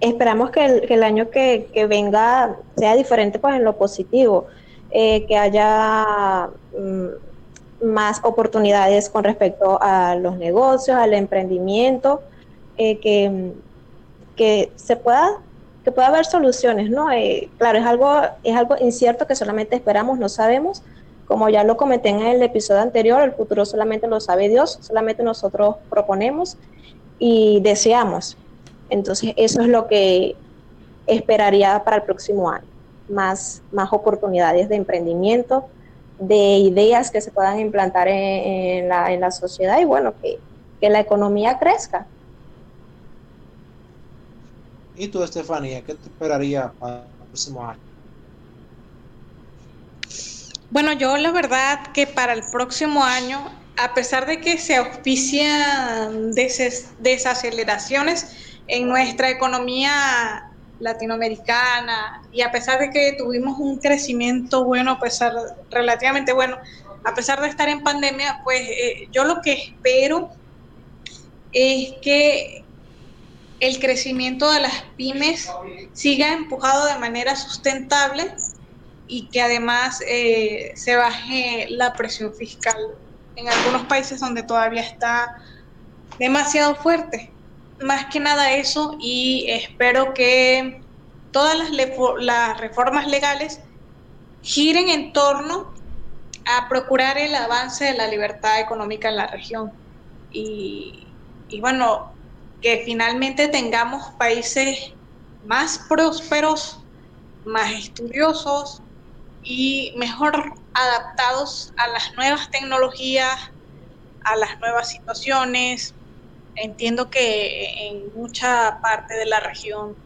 C: esperamos que el, año que, venga sea diferente pues en lo positivo, eh, que haya... Mm, más oportunidades con respecto a los negocios, al emprendimiento, eh, que, que, se pueda que pueda haber soluciones, ¿no? Claro, es algo, es algo incierto que solamente esperamos, no sabemos. Como ya lo comenté en el episodio anterior, el futuro solamente lo sabe Dios, solamente nosotros proponemos y deseamos. Entonces, eso es lo que esperaría para el próximo año. Más, más oportunidades de emprendimiento, de ideas que se puedan implantar en, la, en la, sociedad y bueno, que, que, la economía crezca.
B: ¿Y tú, Estefanía, qué te esperaría para el próximo año?
D: Bueno, yo la verdad que para el próximo año a pesar de que se auspician desaceleraciones en nuestra economía latinoamericana y a pesar de que tuvimos un crecimiento bueno, a pesar relativamente bueno, a pesar de estar en pandemia, pues eh, yo lo que espero es que el crecimiento de las pymes siga empujado de manera sustentable y que además eh, se baje la presión fiscal en algunos países donde todavía está demasiado fuerte. Más que nada eso y espero que todas las, las reformas legales giren en torno a procurar el avance de la libertad económica en la región. Y, y bueno, que finalmente tengamos países más prósperos, más estudiosos y mejor adaptados a las nuevas tecnologías, a las nuevas situaciones. Entiendo que en mucha parte de la región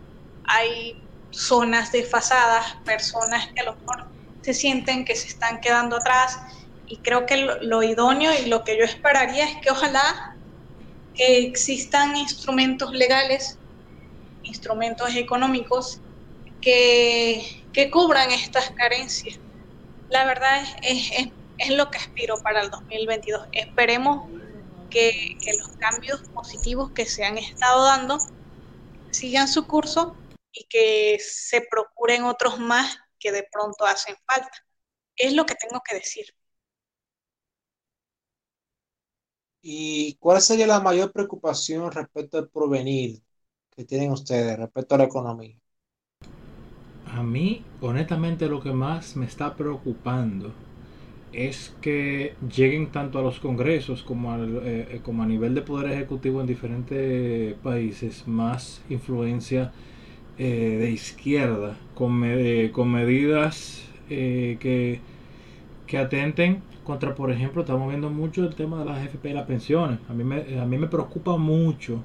D: hay zonas desfasadas, personas que a lo mejor se sienten que se están quedando atrás y creo que lo, lo idóneo y lo que yo esperaría es que ojalá que existan instrumentos legales, instrumentos económicos que, que cubran estas carencias. La verdad es, es, es, lo que aspiro para el 2022. Esperemos que, que los cambios positivos que se han estado dando sigan su curso y que se procuren otros más que de pronto hacen falta. Es lo que tengo que decir.
B: ¿Y cuál sería la mayor preocupación respecto al provenir que tienen ustedes respecto a la economía?
A: A mí, honestamente, lo que más me está preocupando es que lleguen tanto a los congresos como, eh, como a nivel de poder ejecutivo en diferentes países más influencia eh, de izquierda con, me, con medidas eh, que, que atenten contra, por ejemplo, estamos viendo mucho el tema de las AFP y las pensiones. A mí me, a mí me preocupa mucho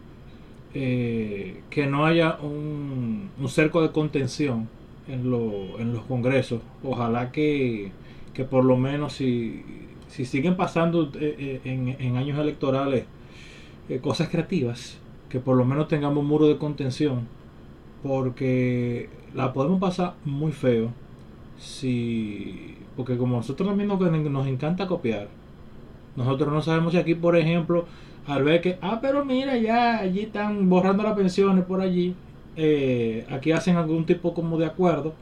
A: eh, que no haya un, cerco de contención en, lo, en los congresos. Ojalá que, que por lo menos si, si siguen pasando eh, eh en, en, años electorales eh, cosas creativas, que por lo menos tengamos un muro de contención, porque la podemos pasar muy feo si porque como nosotros también nos, nos encanta copiar, nosotros no sabemos si aquí, por ejemplo, al ver que, ah, pero mira, ya allí están borrando las pensiones por allí, eh, aquí hacen algún tipo como de acuerdo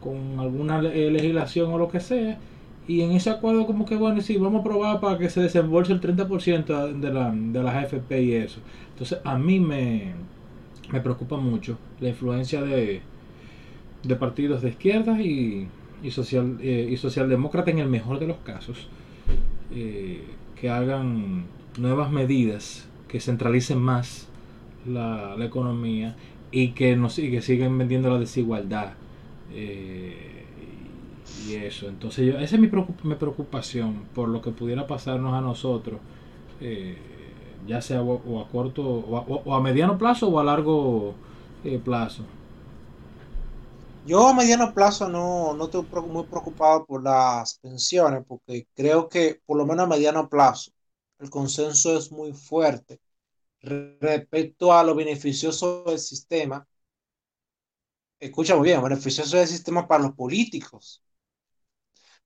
A: con alguna eh, legislación o lo que sea, y en ese acuerdo como que bueno, sí, vamos a probar para que se desembolse el 30% de, la, de las AFP y eso. Entonces a mí me, me preocupa mucho la influencia de, de partidos de izquierda y y, social, eh, y socialdemócrata en el mejor de los casos, eh, que hagan nuevas medidas que centralicen más la, la economía y que, nos, y siguen vendiendo la desigualdad. Eh, y eso, entonces yo, esa es mi, preocup mi, preocupación por lo que pudiera pasarnos a nosotros, eh, ya sea o, a corto o a, o a, mediano plazo o a largo eh, plazo.
B: Yo a mediano plazo no, no estoy muy preocupado por las pensiones, porque creo que por lo menos a mediano plazo el consenso es muy fuerte respecto a lo beneficioso del sistema. Escucha muy bien, beneficioso del sistema para los políticos.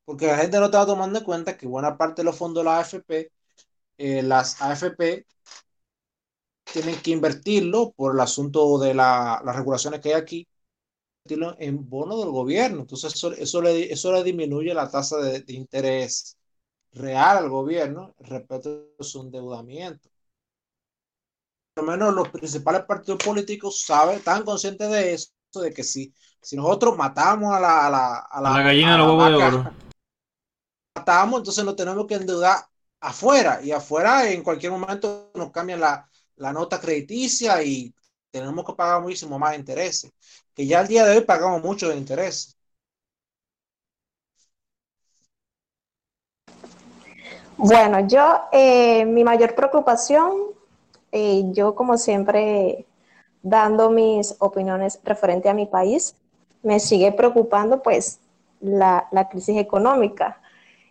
B: Porque la gente no está tomando en cuenta que buena parte de los fondos de la AFP, eh, las AFP tienen que invertirlo por el asunto de la, las regulaciones que hay aquí en bono del gobierno. Entonces, eso, eso, le, eso le disminuye la tasa de interés real al gobierno respecto a su endeudamiento. Por lo menos los principales partidos políticos saben, están conscientes de eso, de que si, si nosotros matamos a la, a la, a la,
A: la gallina de los huevos de oro,
B: matamos, entonces nos tenemos que endeudar afuera y afuera en cualquier momento nos cambian la, la nota crediticia y tenemos que pagar muchísimo más intereses, que ya al día de hoy pagamos mucho de interés.
C: Bueno, yo, eh, mi mayor preocupación, yo como siempre dando mis opiniones referente a mi país, me sigue preocupando pues la, la crisis económica.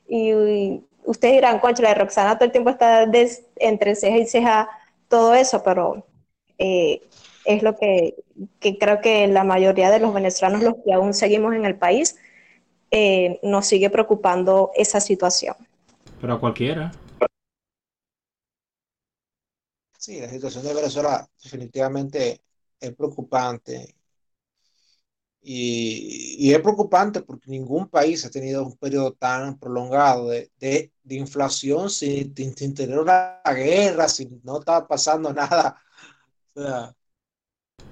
C: Y, y ustedes dirán, concha, la Roxana todo el tiempo está entre ceja y ceja todo eso, pero eh, es lo que, creo que la mayoría de los venezolanos, los que aún seguimos en el país, eh, nos sigue preocupando esa situación.
A: Pero a cualquiera.
B: Sí, la situación de Venezuela definitivamente es preocupante. Y, es preocupante porque ningún país ha tenido un periodo tan prolongado de, inflación sin, tener una guerra, sin no está pasando nada.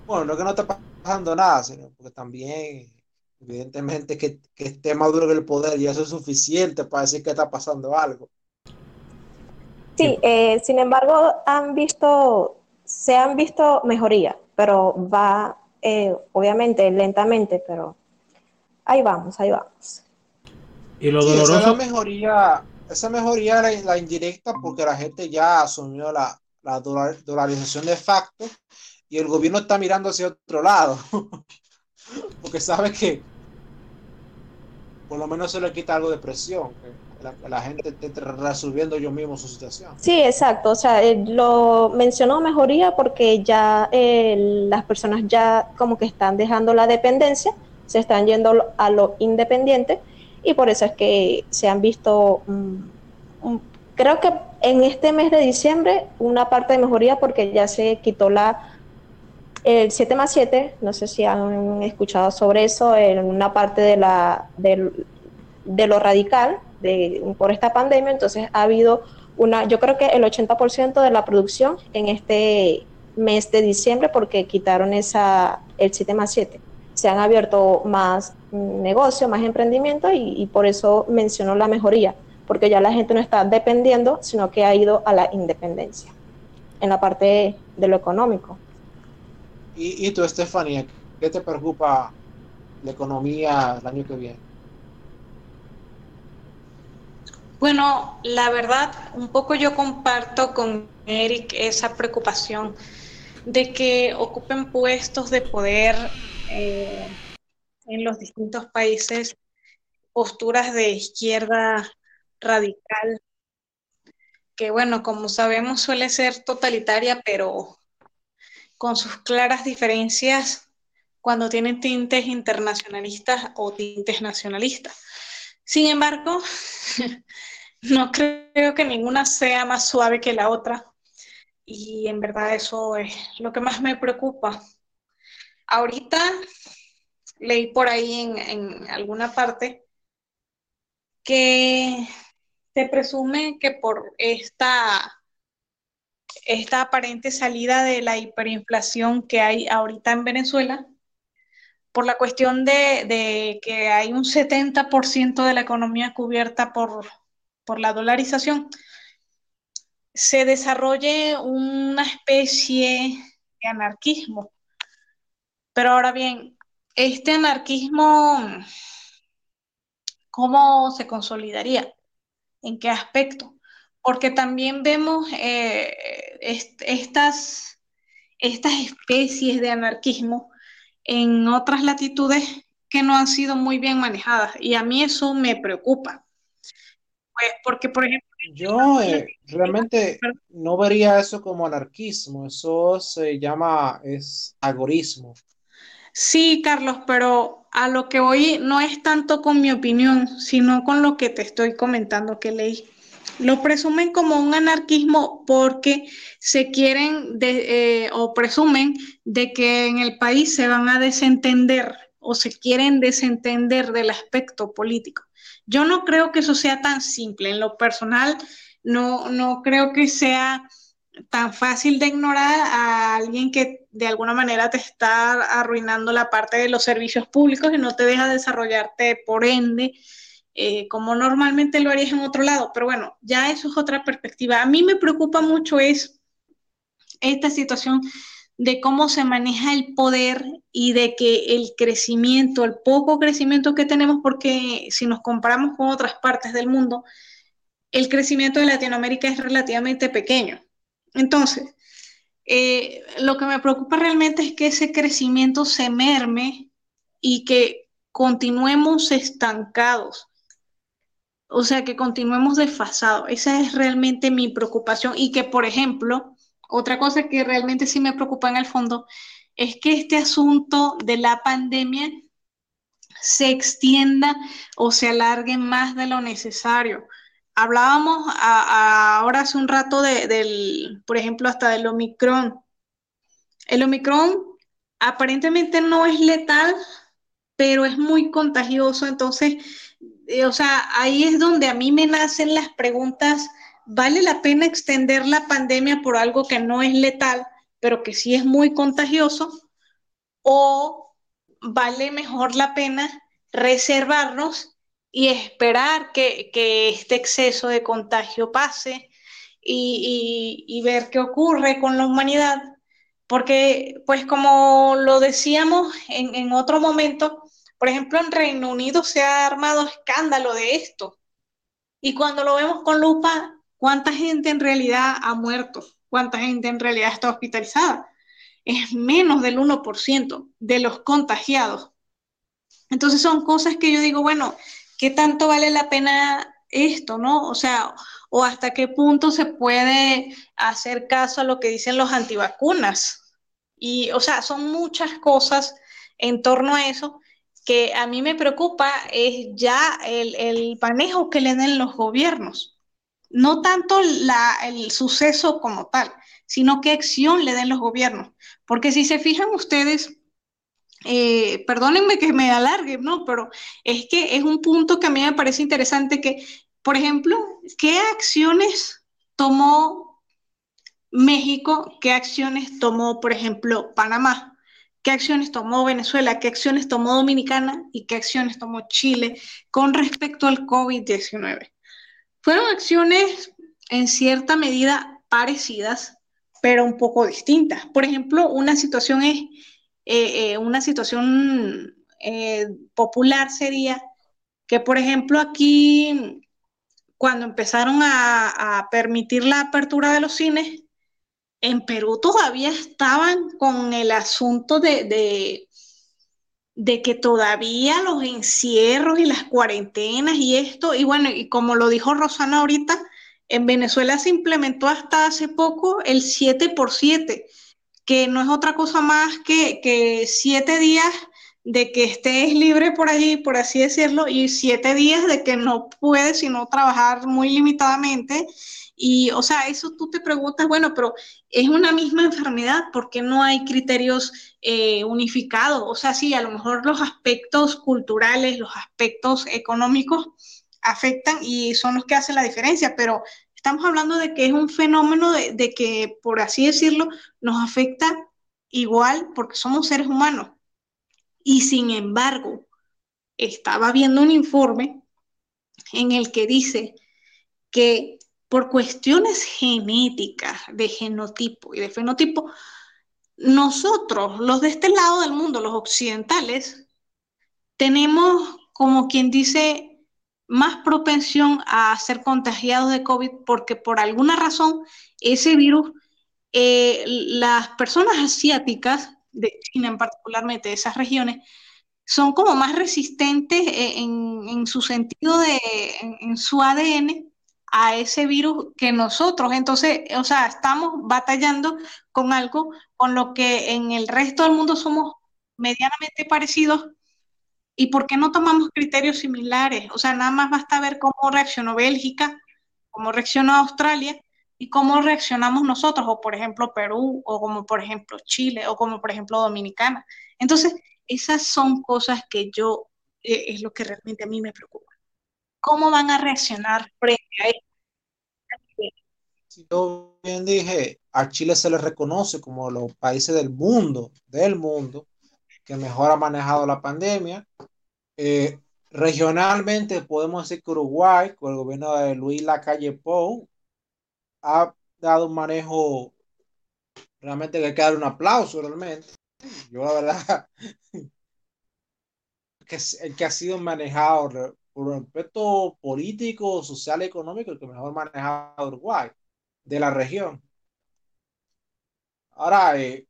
B: bueno, no que no está pasando nada, sino porque también, evidentemente, que, que esté maduro en el poder y eso es suficiente para decir que está pasando algo.
C: Sí, eh, sin embargo, han visto, se han visto mejoría, pero va eh, obviamente lentamente, pero ahí vamos, ahí vamos.
A: Y lo doloroso.
B: esa mejoría, esa mejoría la, la, indirecta porque la gente ya asumió la, la dolarización de facto y el gobierno está mirando hacia otro lado porque sabe que por lo menos se le quita algo de presión. Que la, gente esté resolviendo yo mismo su situación.
C: Sí, exacto. O sea, eh, lo mencionó mejoría porque ya eh, las personas ya como que están dejando la dependencia, se están yendo a lo independiente y por eso es que se han visto, creo que en este mes de diciembre, una parte de mejoría porque ya se quitó la el 7 más 7, no sé si han escuchado sobre eso, en una parte de, la, de, de lo radical de, por esta pandemia, entonces ha habido una, yo creo que el 80% de la producción en este mes de diciembre porque quitaron esa, el 7 más 7. Se han abierto más negocios, más emprendimiento y, y por eso mencionó la mejoría, porque ya la gente no está dependiendo, sino que ha ido a la independencia en la parte de lo económico.
B: ¿Y, y tú, Estefanía, qué te preocupa la economía el año que viene?
D: Bueno, la verdad, un poco yo comparto con Eric esa preocupación de que ocupen puestos de poder eh, en los distintos países posturas de izquierda radical, que bueno, como sabemos suele ser totalitaria, pero con sus claras diferencias cuando tienen tintes internacionalistas o tintes nacionalistas. Sin embargo, no creo que ninguna sea más suave que la otra y en verdad eso es lo que más me preocupa. Ahorita leí por ahí en, alguna parte que se presume que por esta esta aparente salida de la hiperinflación que hay ahorita en Venezuela, por la cuestión de, que hay un 70% de la economía cubierta por, por la dolarización, se desarrolle una especie de anarquismo. Pero ahora bien, este anarquismo, ¿cómo se consolidaría? ¿En qué aspecto? porque también vemos eh, estas, estas especies de anarquismo en otras latitudes que no han sido muy bien manejadas y a mí eso me preocupa. Pues porque, por ejemplo...
B: Yo eh, realmente no vería eso como anarquismo, eso se llama, es agorismo.
D: Sí, Carlos, pero a lo que voy no es tanto con mi opinión, sino con lo que te estoy comentando que leí. Lo presumen como un anarquismo porque se quieren de, eh, o presumen de que en el país se van a desentender o se quieren desentender del aspecto político. Yo no creo que eso sea tan simple. En lo personal, no, no creo que sea tan fácil de ignorar a alguien que de alguna manera te está arruinando la parte de los servicios públicos y no te deja desarrollarte por ende eh, como normalmente lo harías en otro lado. Pero bueno, ya eso es otra perspectiva. A mí me preocupa mucho es esta situación de cómo se maneja el poder y de que el crecimiento, el poco crecimiento que tenemos, porque si nos comparamos con otras partes del mundo, el crecimiento de Latinoamérica es relativamente pequeño. Entonces, eh, lo que me preocupa realmente es que ese crecimiento se merme y que continuemos estancados o sea, que continuemos desfasados. Esa es realmente mi preocupación y que, por ejemplo, otra cosa que realmente sí me preocupa en el fondo es que este asunto de la pandemia se extienda o se alargue más de lo necesario. Hablábamos ahora hace un rato del, por ejemplo, hasta del Omicron. El Omicron aparentemente no es letal, pero es muy contagioso, entonces, eh, o sea, ahí es donde a mí me nacen las preguntas, ¿vale la pena extender la pandemia por algo que no es letal, pero que sí es muy contagioso? ¿O vale mejor la pena reservarnos y esperar que, este exceso de contagio pase y, ver qué ocurre con la humanidad? Porque, pues como lo decíamos en, en otro momento, por ejemplo, en Reino Unido se ha armado escándalo de esto. Y cuando lo vemos con lupa, ¿cuánta gente en realidad ha muerto? ¿Cuánta gente en realidad está hospitalizada? Es menos del 1% de los contagiados. Entonces son cosas que yo digo, bueno, ¿qué tanto vale la pena esto, no? O sea, o hasta qué punto se puede hacer caso a lo que dicen los antivacunas. Y, o sea, son muchas cosas en torno a eso que a mí me preocupa es ya el, manejo que le den los gobiernos. No tanto el suceso como tal, sino qué acción le den los gobiernos. Porque si se fijan ustedes, eh, perdónenme que me alargue, ¿no? Pero es que es un punto que a mí me parece interesante que, por ejemplo, ¿qué acciones tomó México? ¿Qué acciones tomó, por ejemplo, Panamá? ¿Qué acciones tomó Venezuela? ¿Qué acciones tomó Dominicana? ¿Y qué acciones tomó Chile con respecto al COVID-19? Fueron acciones en cierta medida parecidas, pero un poco distintas. Por ejemplo, una situación es eh, eh, una situación eh, popular sería que, por ejemplo, aquí, cuando empezaron a, permitir la apertura de los cines, en Perú todavía estaban con el asunto de, de, que todavía los encierros y las cuarentenas y esto, y bueno, y como lo dijo Rosana ahorita, en Venezuela se implementó hasta hace poco el 7 por 7 que no es otra cosa más que, siete días de que estés libre por allí, por así decirlo, y siete días de que no puedes sino trabajar muy limitadamente. Y, o sea, eso tú te preguntas, bueno, pero es una misma enfermedad, ¿por qué no hay criterios eh, unificados? O sea, sí, a lo mejor los aspectos culturales, los aspectos económicos afectan y son los que hacen la diferencia, pero Estamos hablando de que es un fenómeno de, que, por así decirlo, nos afecta igual porque somos seres humanos. Y sin embargo, estaba viendo un informe en el que dice que por cuestiones genéticas, de genotipo y de fenotipo, nosotros, los de este lado del mundo, los occidentales, tenemos como quien dice más propensión a ser contagiados de COVID porque por alguna razón ese virus, eh, las personas asiáticas, de China particularmente, de esas regiones, son como más resistentes eh, en, su sentido de, en, su ADN a ese virus que nosotros. Entonces, o sea, estamos batallando con algo con lo que en el resto del mundo somos medianamente parecidos ¿Y por qué no tomamos criterios similares? O sea, nada más basta ver cómo reaccionó Bélgica, cómo reaccionó Australia y cómo reaccionamos nosotros, o por ejemplo Perú, o como por ejemplo Chile, o como por ejemplo Dominicana. Entonces, esas son cosas que yo, eh, es lo que realmente a mí me preocupa. ¿Cómo van a reaccionar frente a esto?
B: yo bien dije, a Chile se le reconoce como los países del mundo, del mundo, que mejor ha manejado la pandemia. Eh, regionalmente podemos decir que Uruguay, con el gobierno de Luis Lacalle Pou, ha dado un manejo realmente que hay que dar un aplauso realmente. Yo la verdad que, el que ha sido manejado por un aspecto político, social económico, el que mejor manejado Uruguay de la región. Ahora, eh,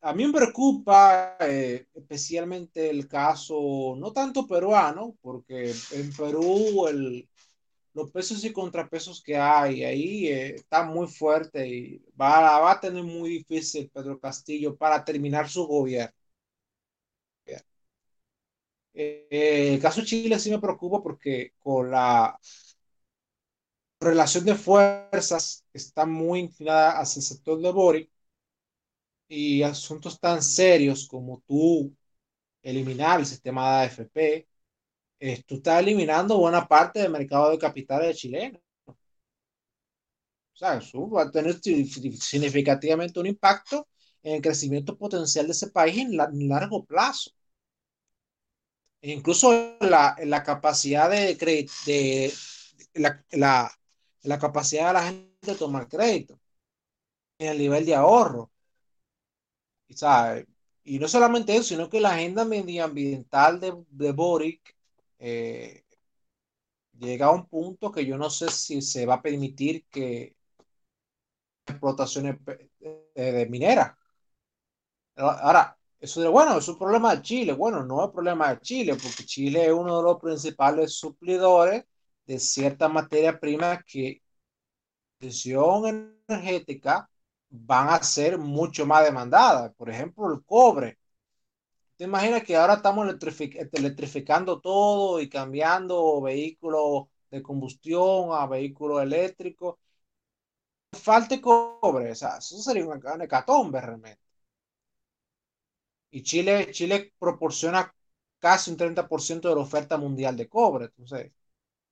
B: a mí me preocupa eh, especialmente el caso, no tanto peruano, porque en Perú el, los pesos y contrapesos que hay ahí eh, están muy fuertes y va, va, a tener muy difícil Pedro Castillo para terminar su gobierno. Eh, el caso Chile sí me preocupa porque con la relación de fuerzas está muy inclinada hacia el sector de Boric y asuntos tan serios como tú eliminar el sistema de AFP, eh, tú estás eliminando buena parte del mercado de capitales chileno. O sea, eso va a tener significativamente un impacto en el crecimiento potencial de ese país en, largo plazo. Incluso la, la capacidad de, de la, la, la, capacidad de la gente de tomar crédito, en el nivel de ahorro. Y no solamente eso, sino que la agenda medioambiental de, de Boric eh, llega a un punto que yo no sé si se va a permitir que explotaciones de minera. Ahora, eso de, bueno, es un problema de Chile. Bueno, no es problema de Chile, porque Chile es uno de los principales suplidores de ciertas materias primas que energética van a ser mucho más demandadas. Por ejemplo, el cobre. ¿Te imaginas que ahora estamos electrificando todo y cambiando vehículos de combustión a vehículos eléctricos? Falte cobre, eso sería una hecatombe realmente. Y Chile, Chile proporciona casi un 30% de la oferta mundial de cobre. Entonces,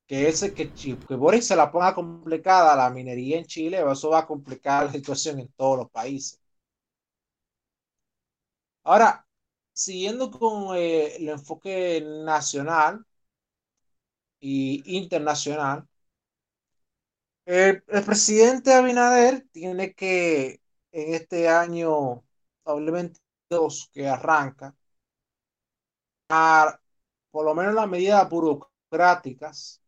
B: que ese que, que Boris se la ponga complicada la minería en Chile, eso va a complicar la situación en todos los países. Ahora, siguiendo con eh, el enfoque nacional y internacional, el, presidente Abinader tiene que en este año 2022 que arranca, por lo menos las medidas burocráticas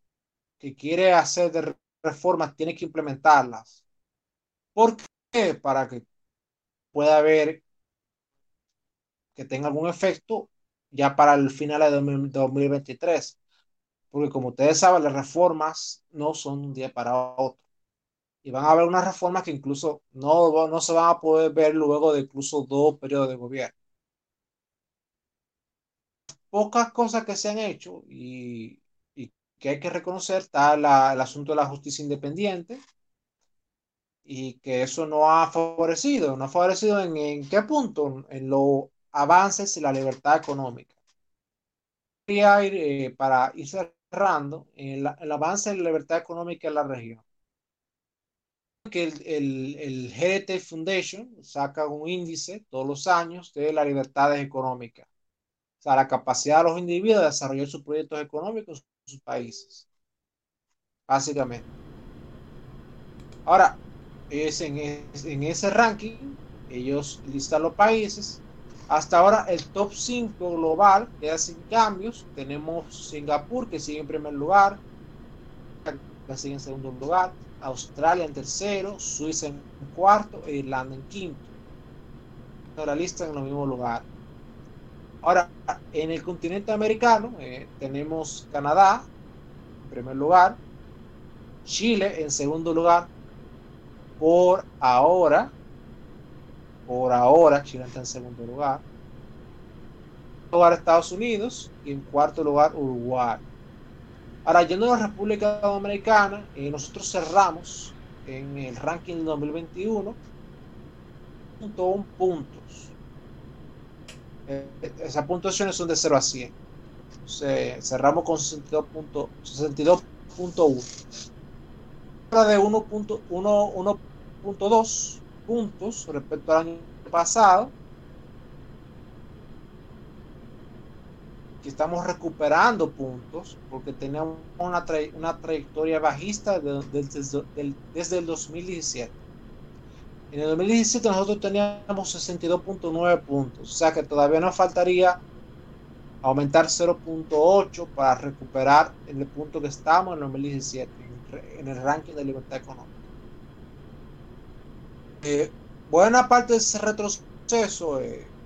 B: que quiere hacer de reformas, tiene que implementarlas. ¿Por qué? Para que pueda haber que tenga algún efecto ya para el final de 2023. Porque como ustedes saben, las reformas no son un día para otro. Y van a haber unas reformas que incluso no, no se van a poder ver luego de incluso dos periodos de gobierno. Pocas cosas que se han hecho y, y que hay que reconocer está el asunto de la justicia independiente y que eso no ha favorecido. ¿No ha favorecido en, en qué punto? En lo avances en la libertad económica. Ir, eh, para ir cerrando, el, el, avance en la libertad económica en la región. Que el, el, el GDT Foundation saca un índice todos los años de las libertades económicas. O sea, la capacidad de los individuos de desarrollar sus proyectos económicos en sus países. Básicamente. Ahora, es en, en ese ranking, ellos listan los países hasta ahora el top 5 global queda sin cambios. Tenemos Singapur que sigue en primer lugar, que sigue en segundo lugar, Australia en tercero, Suiza en cuarto e Irlanda en quinto. La lista en el mismo lugar. Ahora, en el continente americano eh, tenemos Canadá en primer lugar, Chile en segundo lugar, por ahora, por ahora, Chile está en segundo lugar. En lugar Estados Unidos y en cuarto lugar Uruguay. Ahora, yendo a la República Dominicana, eh, nosotros cerramos en el ranking del 2021 puntos. Eh, esas puntuaciones son de 0 a 100. cerramos con 62.1. 62 de 1.2 puntos respecto al año pasado. Que estamos recuperando puntos porque teníamos una, una trayectoria bajista desde el 2017. En el 2017 nosotros teníamos 62.9 puntos, o sea que todavía nos faltaría aumentar 0.8 para recuperar en el punto que estamos en el 2017, en el ranking de libertad económica. Eh, buena parte de ese retroceso eh,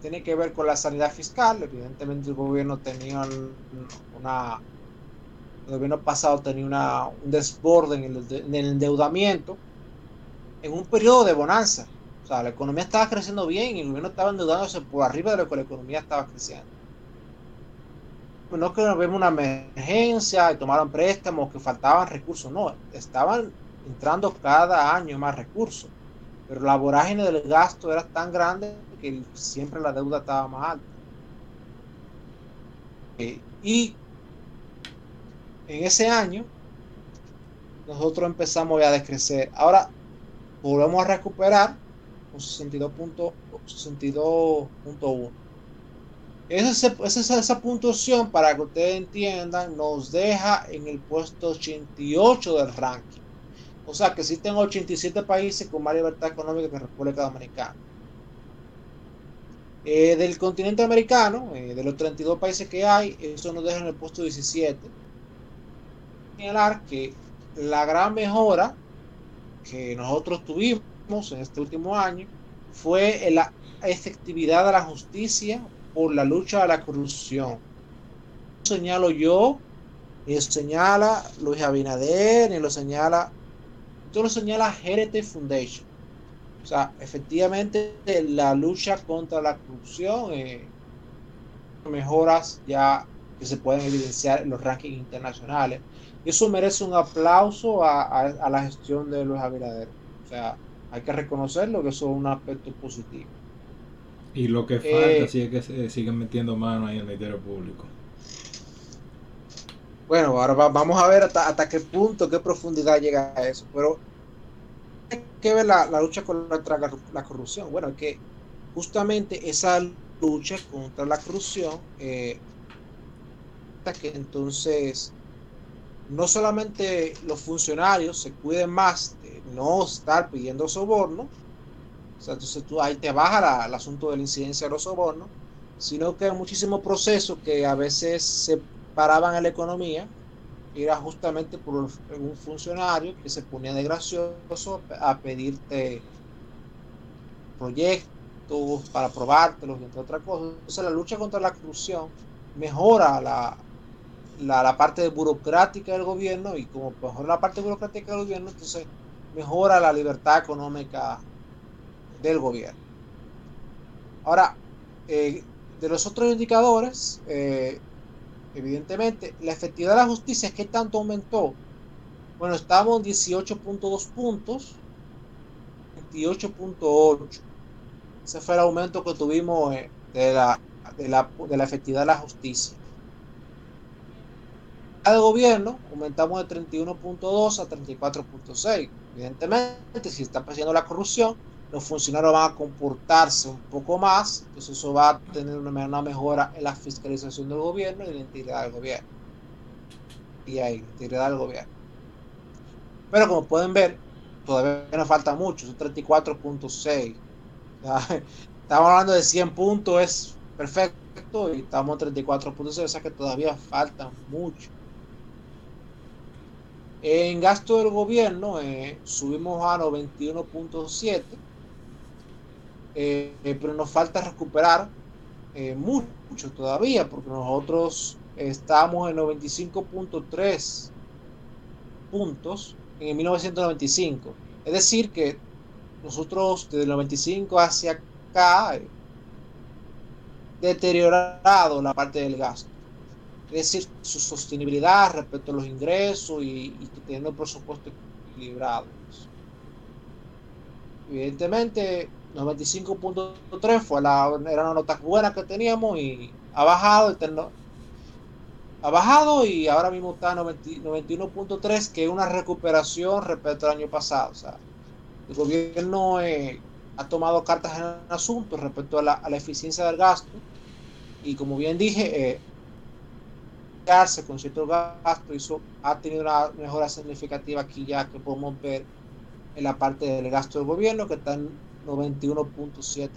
B: tiene que ver con la sanidad fiscal. Evidentemente el gobierno tenía una el gobierno pasado tenía una, un desborde en el, en el endeudamiento en un periodo de bonanza. O sea, la economía estaba creciendo bien y el gobierno estaba endeudándose por arriba de lo que la economía estaba creciendo. Pues no que vemos una emergencia y tomaron préstamos, que faltaban recursos, no, estaban entrando cada año más recursos, pero la vorágine del gasto era tan grande que siempre la deuda estaba más alta. Eh, y en ese año nosotros empezamos ya a descrecer. Ahora volvemos a recuperar un 62.1. Esa, esa, esa puntuación, para que ustedes entiendan, nos deja en el puesto 88 del ranking. O sea que existen 87 países con más libertad económica que República Dominicana. Eh, del continente americano, eh, de los 32 países que hay, eso nos deja en el puesto 17. Señalar que la gran mejora que nosotros tuvimos en este último año fue la efectividad de la justicia por la lucha a la corrupción. Lo señalo yo, lo señala Luis Abinader, ni lo señala, esto lo señala GRT Foundation. O sea, efectivamente la lucha contra la corrupción, eh, mejoras ya que se pueden evidenciar en los rankings internacionales. Y eso merece un aplauso a, a la gestión de Luis Abinader. O sea, hay que reconocerlo que eso es un aspecto positivo.
A: Y lo que falta eh, sí es que se siguen metiendo mano ahí en el Ministerio Público.
B: Bueno, ahora vamos a ver hasta, hasta qué punto, qué profundidad llega a eso. Pero que ver la, lucha contra la, corrupción. Bueno, que justamente esa lucha contra la corrupción, eh, que entonces no solamente los funcionarios se cuiden más de no estar pidiendo soborno, entonces tú ahí te baja el asunto de la incidencia de los sobornos, sino que hay muchísimos procesos que a veces se paraban en la economía, era justamente por un funcionario que se ponía de gracioso a pedirte proyectos para aprobártelos, entre otras cosas. Entonces la lucha contra la corrupción mejora la, la, la, parte burocrática del gobierno y como mejora la parte burocrática del gobierno, entonces mejora la libertad económica del gobierno. Ahora, eh, de los otros indicadores, eh, evidentemente, la efectividad de la justicia, ¿qué tanto aumentó? Bueno, estamos en 18.2 puntos, 28.8. Ese fue el aumento que tuvimos eh, de, la, de, la, de la efectividad de la justicia. De gobierno aumentamos de 31.2 a 34.6. Evidentemente, si está pasando la corrupción, los funcionarios van a comportarse un poco más, entonces eso va a tener una, mejora en la fiscalización del gobierno y en la integridad del gobierno. Y ahí, integridad del gobierno. Pero como pueden ver, todavía nos falta mucho, son 34.6. Estamos hablando de 100 puntos, es perfecto, y estamos en 34.6, o sea que todavía falta mucho. En gasto del gobierno eh, subimos a 91.7 eh, pero nos falta recuperar eh, mucho todavía, porque nosotros estamos en 95.3 puntos en 1995. Es decir, que nosotros desde el 95 hacia acá eh, deteriorado la parte del gasto. Es decir, su sostenibilidad respecto a los ingresos y, y teniendo el presupuesto equilibrado. Evidentemente, 95.3 fue la, era una nota buena que teníamos y ha bajado, ha bajado y ahora mismo está 91.3, que es una recuperación respecto al año pasado. O sea, el gobierno eh, ha tomado cartas en el asunto respecto a la, eficiencia del gasto y como bien dije, eh, con cierto gasto, eso ha tenido una mejora significativa aquí ya que podemos ver en la parte del gasto del gobierno que está en 91.7.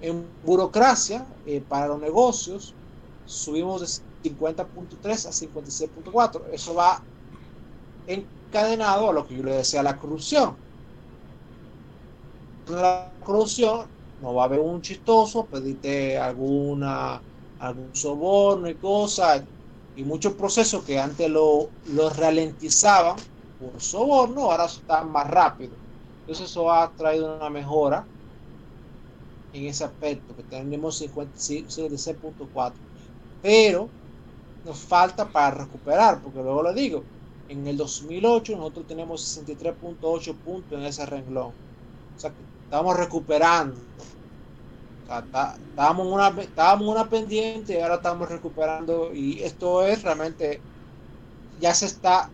B: En burocracia, eh, para los negocios, subimos de 50.3 a 56.4. Eso va encadenado a lo que yo le decía, la corrupción. La corrupción no va a haber un chistoso, pedirte alguna, algún soborno y cosas. Y muchos procesos que antes lo, lo ralentizaban por soborno, ahora están más rápido. Entonces eso ha traído una mejora en ese aspecto, que tenemos 56.4. Pero nos falta para recuperar, porque luego le digo, en el 2008 nosotros tenemos 63.8 puntos en ese renglón. O sea, que estamos recuperando. Estábamos, una, estábamos una pendiente y ahora estamos recuperando. Y esto es realmente, ya se está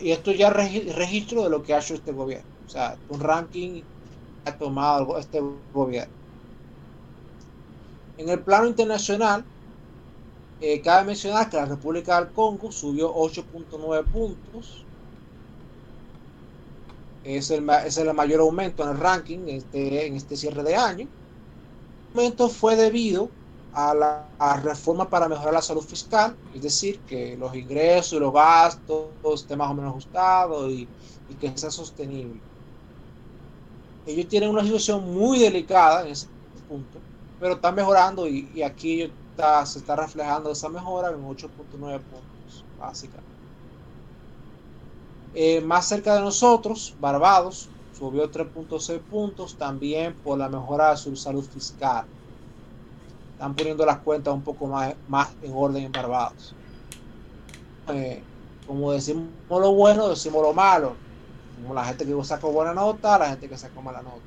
B: y esto ya es registro de lo que ha hecho este gobierno. O sea, un ranking ha tomado este gobierno. En el plano internacional, eh, cabe mencionar que la República del Congo subió 8.9 puntos. Es el, es el mayor aumento en el ranking este, en este cierre de año. El aumento fue debido a la reforma para mejorar la salud fiscal, es decir, que los ingresos y los gastos estén más o menos ajustados y, que sea sostenible. Ellos tienen una situación muy delicada en ese punto, pero están mejorando y, aquí está, se está reflejando esa mejora en 8.9 puntos, básicamente. Eh, más cerca de nosotros, Barbados subió 3.6 puntos también por la mejora de su salud fiscal están poniendo las cuentas un poco más, más en orden en Barbados. Eh, como decimos lo bueno, decimos lo malo. Como la gente que sacó buena nota, la gente que sacó mala nota.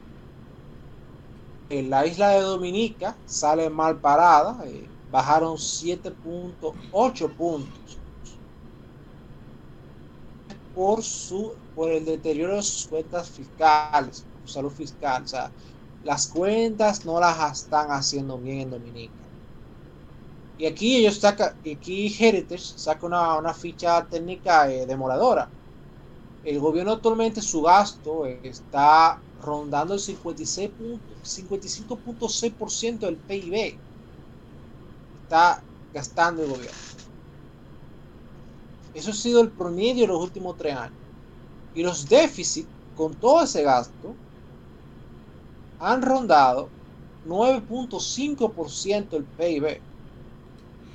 B: En la isla de Dominica sale mal parada, eh, bajaron 7.8 puntos por su por el deterioro de sus cuentas fiscales, su salud fiscal. O sea, las cuentas no las están haciendo bien en Dominica. Y aquí ellos sacan, aquí Heritage saca una, ficha técnica eh, demoradora. El gobierno actualmente su gasto está rondando el 55.6% del PIB. Está gastando el gobierno. Eso ha sido el promedio de los últimos tres años. Y los déficits con todo ese gasto han rondado 9.5% del PIB.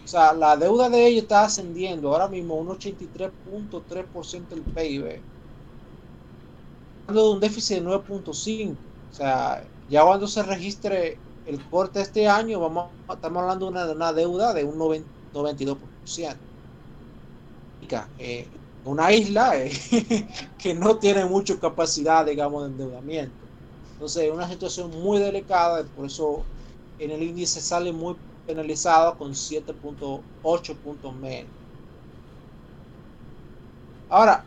B: O sea, la deuda de ellos está ascendiendo ahora mismo un 83.3% del PIB. Hablando de un déficit de 9.5. O sea, ya cuando se registre el corte este año, vamos, estamos hablando de una, deuda de un 92%. Eh, una isla eh, que no tiene mucha capacidad, digamos, de endeudamiento. Entonces es una situación muy delicada, por eso en el índice sale muy penalizado con 7.8 puntos menos. Ahora,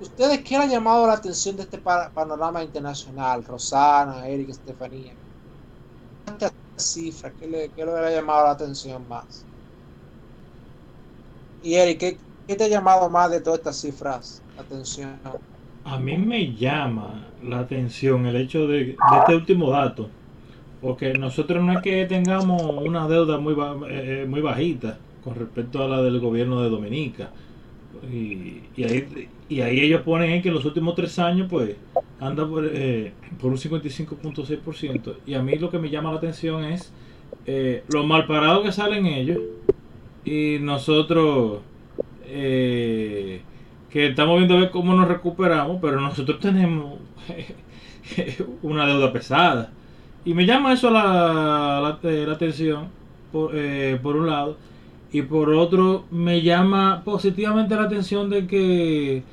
B: ¿ustedes qué han llamado la atención de este panorama internacional? Rosana, Eric, Estefanía. Esta cifra, ¿qué le, qué le ha llamado la atención más? Y Eric, ¿qué, ¿qué, te ha llamado más de todas estas cifras? Atención.
A: A mí me llama la atención el hecho de, este último dato, porque nosotros no es que tengamos una deuda muy, eh, muy bajita con respecto a la del gobierno de Dominica. Y, ahí, y ahí ellos ponen que los últimos tres años pues anda por, eh, por un 55.6%. Y a mí lo que me llama la atención es eh, lo mal parado que salen ellos y nosotros... Eh, que estamos viendo a ver cómo nos recuperamos, pero nosotros tenemos una deuda pesada. Y me llama eso la, la, eh, atención, eh, por, un lado. Y por otro, me llama positivamente la atención de que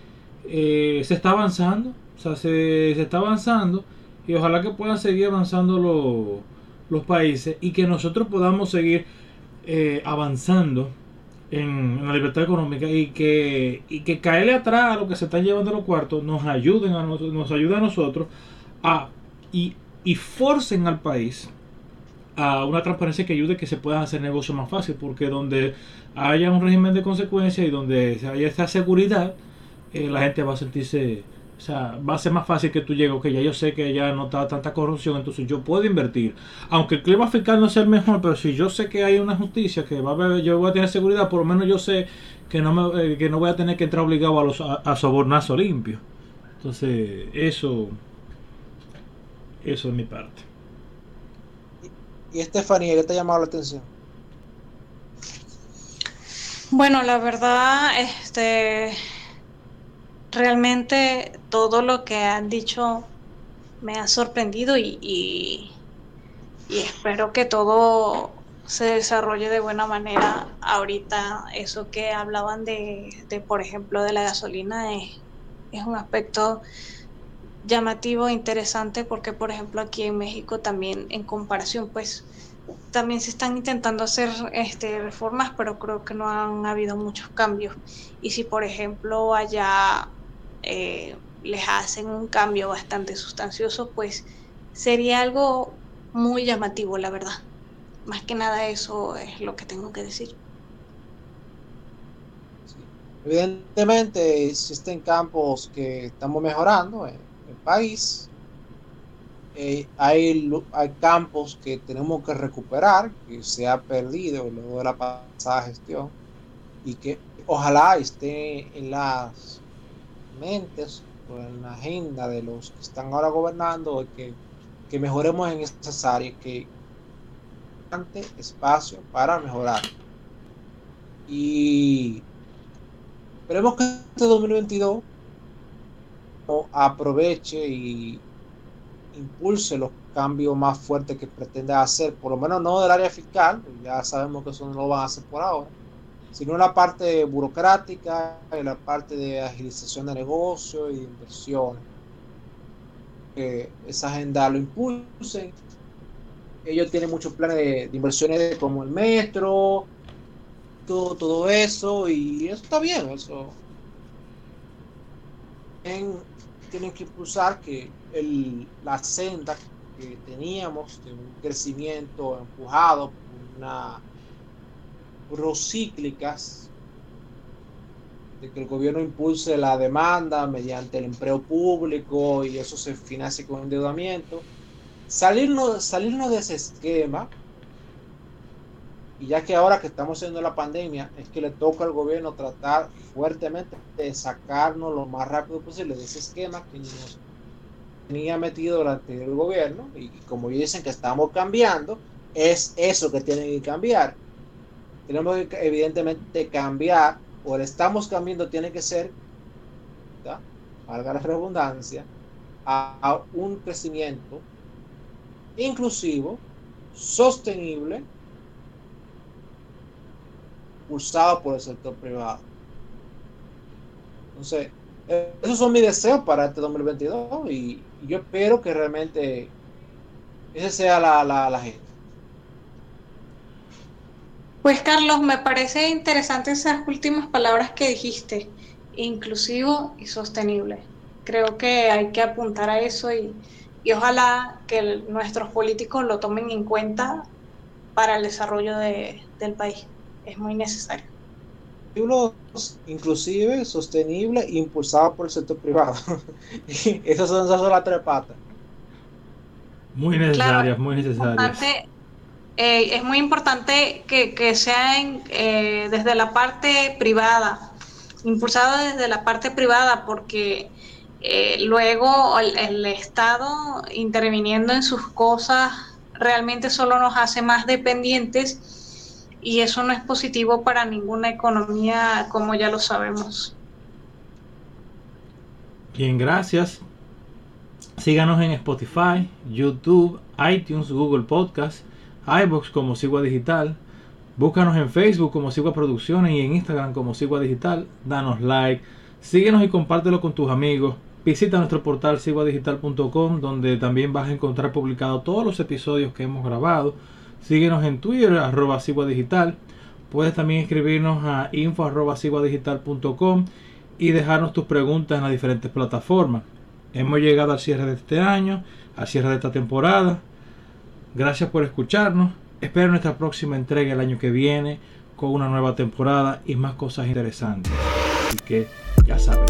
A: eh, se está avanzando. O sea, se, se, está avanzando. Y ojalá que puedan seguir avanzando los países y que nosotros podamos seguir avanzando en, la libertad económica y que, y que caerle atrás a lo que se están llevando los cuartos nos ayuden a nosotros, nos ayuda a nosotros a y, y forcen al país a una transparencia que ayude a que se puedan hacer negocios más fácil porque donde haya un régimen de consecuencias y donde haya esta seguridad eh, la gente va a sentirse o sea, va a ser más fácil que tú llegues, que ya yo sé que ya no está tanta corrupción, entonces yo puedo invertir. Aunque el clima fiscal no sea el mejor, pero si yo sé que hay una justicia, que va a haber, yo voy a tener seguridad, por lo menos yo sé que no, me, eh, que no voy a tener que entrar obligado a, los, a, sobornazo limpio. Entonces, eso, eso es mi parte.
B: ¿Y Estefanía, qué te ha llamado la atención?
D: Bueno, la verdad, este, realmente todo lo que han dicho me ha sorprendido y, y, espero que todo se desarrolle de buena manera. Ahorita eso que hablaban de, de por ejemplo, de la gasolina es, es un aspecto llamativo e interesante porque, por ejemplo, aquí en México también en comparación, pues también se están intentando hacer este, reformas, pero creo que no han habido muchos cambios. Y si, por ejemplo, allá eh, les hacen un cambio bastante sustancioso, pues sería algo muy llamativo, la verdad. Más que nada eso es lo que tengo que decir.
B: Evidentemente existen campos que estamos mejorando en el país, eh, hay, hay campos que tenemos que recuperar, que se ha perdido luego de la pasada gestión, y que ojalá esté en las mentes o en la agenda de los que están ahora gobernando, que, que mejoremos en esas áreas, que espacio para mejorar. Y esperemos que este 2022 aproveche y impulse los cambios más fuertes que pretende hacer, por lo menos no del área fiscal, ya sabemos que eso no lo van a hacer por ahora, sino la parte burocrática la parte de agilización de negocios y de inversiones. Que esa agenda lo impulsen. Ellos tienen muchos planes de, inversiones como el metro, todo, todo eso, y eso está bien, eso. En, tienen que impulsar que el, la senda que teníamos de un crecimiento empujado por una procíclicas de que el gobierno impulse la demanda mediante el empleo público y eso se financie con endeudamiento. Salirnos, salirnos de ese esquema y ya que ahora que estamos haciendo la pandemia, es que le toca al gobierno tratar fuertemente de sacarnos lo más rápido posible de ese esquema que nos tenía metido el gobierno. Y, como dicen que estamos cambiando, es eso que tienen que cambiar. Tenemos que evidentemente cambiar, o estamos cambiando, tiene que ser, valga la redundancia, a un crecimiento inclusivo, sostenible, impulsado por el sector privado. Entonces, esos son mis deseos para este 2022 y, yo espero que realmente esa sea la, la, la gente.
D: Pues Carlos, me parece interesante esas últimas palabras que dijiste, inclusivo y sostenible. Creo que hay que apuntar a eso y, y ojalá que nuestros políticos lo tomen en cuenta para el desarrollo de, del país es muy necesario.
B: inclusive sostenible impulsado por el sector privado. esas son, esas son las tres patas.
A: Muy necesarias, muy necesarias.
D: Eh, es muy importante que, sean eh, desde la parte privada, impulsado desde la parte privada, porque eh, luego el, el, Estado interviniendo en sus cosas realmente solo nos hace más dependientes y eso no es positivo para ninguna economía, como ya lo sabemos.
A: Bien, gracias. Síganos en Spotify, YouTube, iTunes, Google Podcast, iBox como Sigua Digital. Búscanos en Facebook como Sigua Producciones y en Instagram como Sigua Digital. Danos like, síguenos y compártelo con tus amigos. Visita nuestro portal siguadigital.com donde también vas a encontrar publicados todos los episodios que hemos grabado Síguenos en Twitter, arroba Digital. Puedes también escribirnos a info arroba y dejarnos tus preguntas en las diferentes plataformas. Hemos llegado al cierre de este año, al cierre de esta temporada. Gracias por escucharnos. Espero nuestra próxima entrega el año que viene con una nueva temporada y más cosas interesantes. Así que ya saben.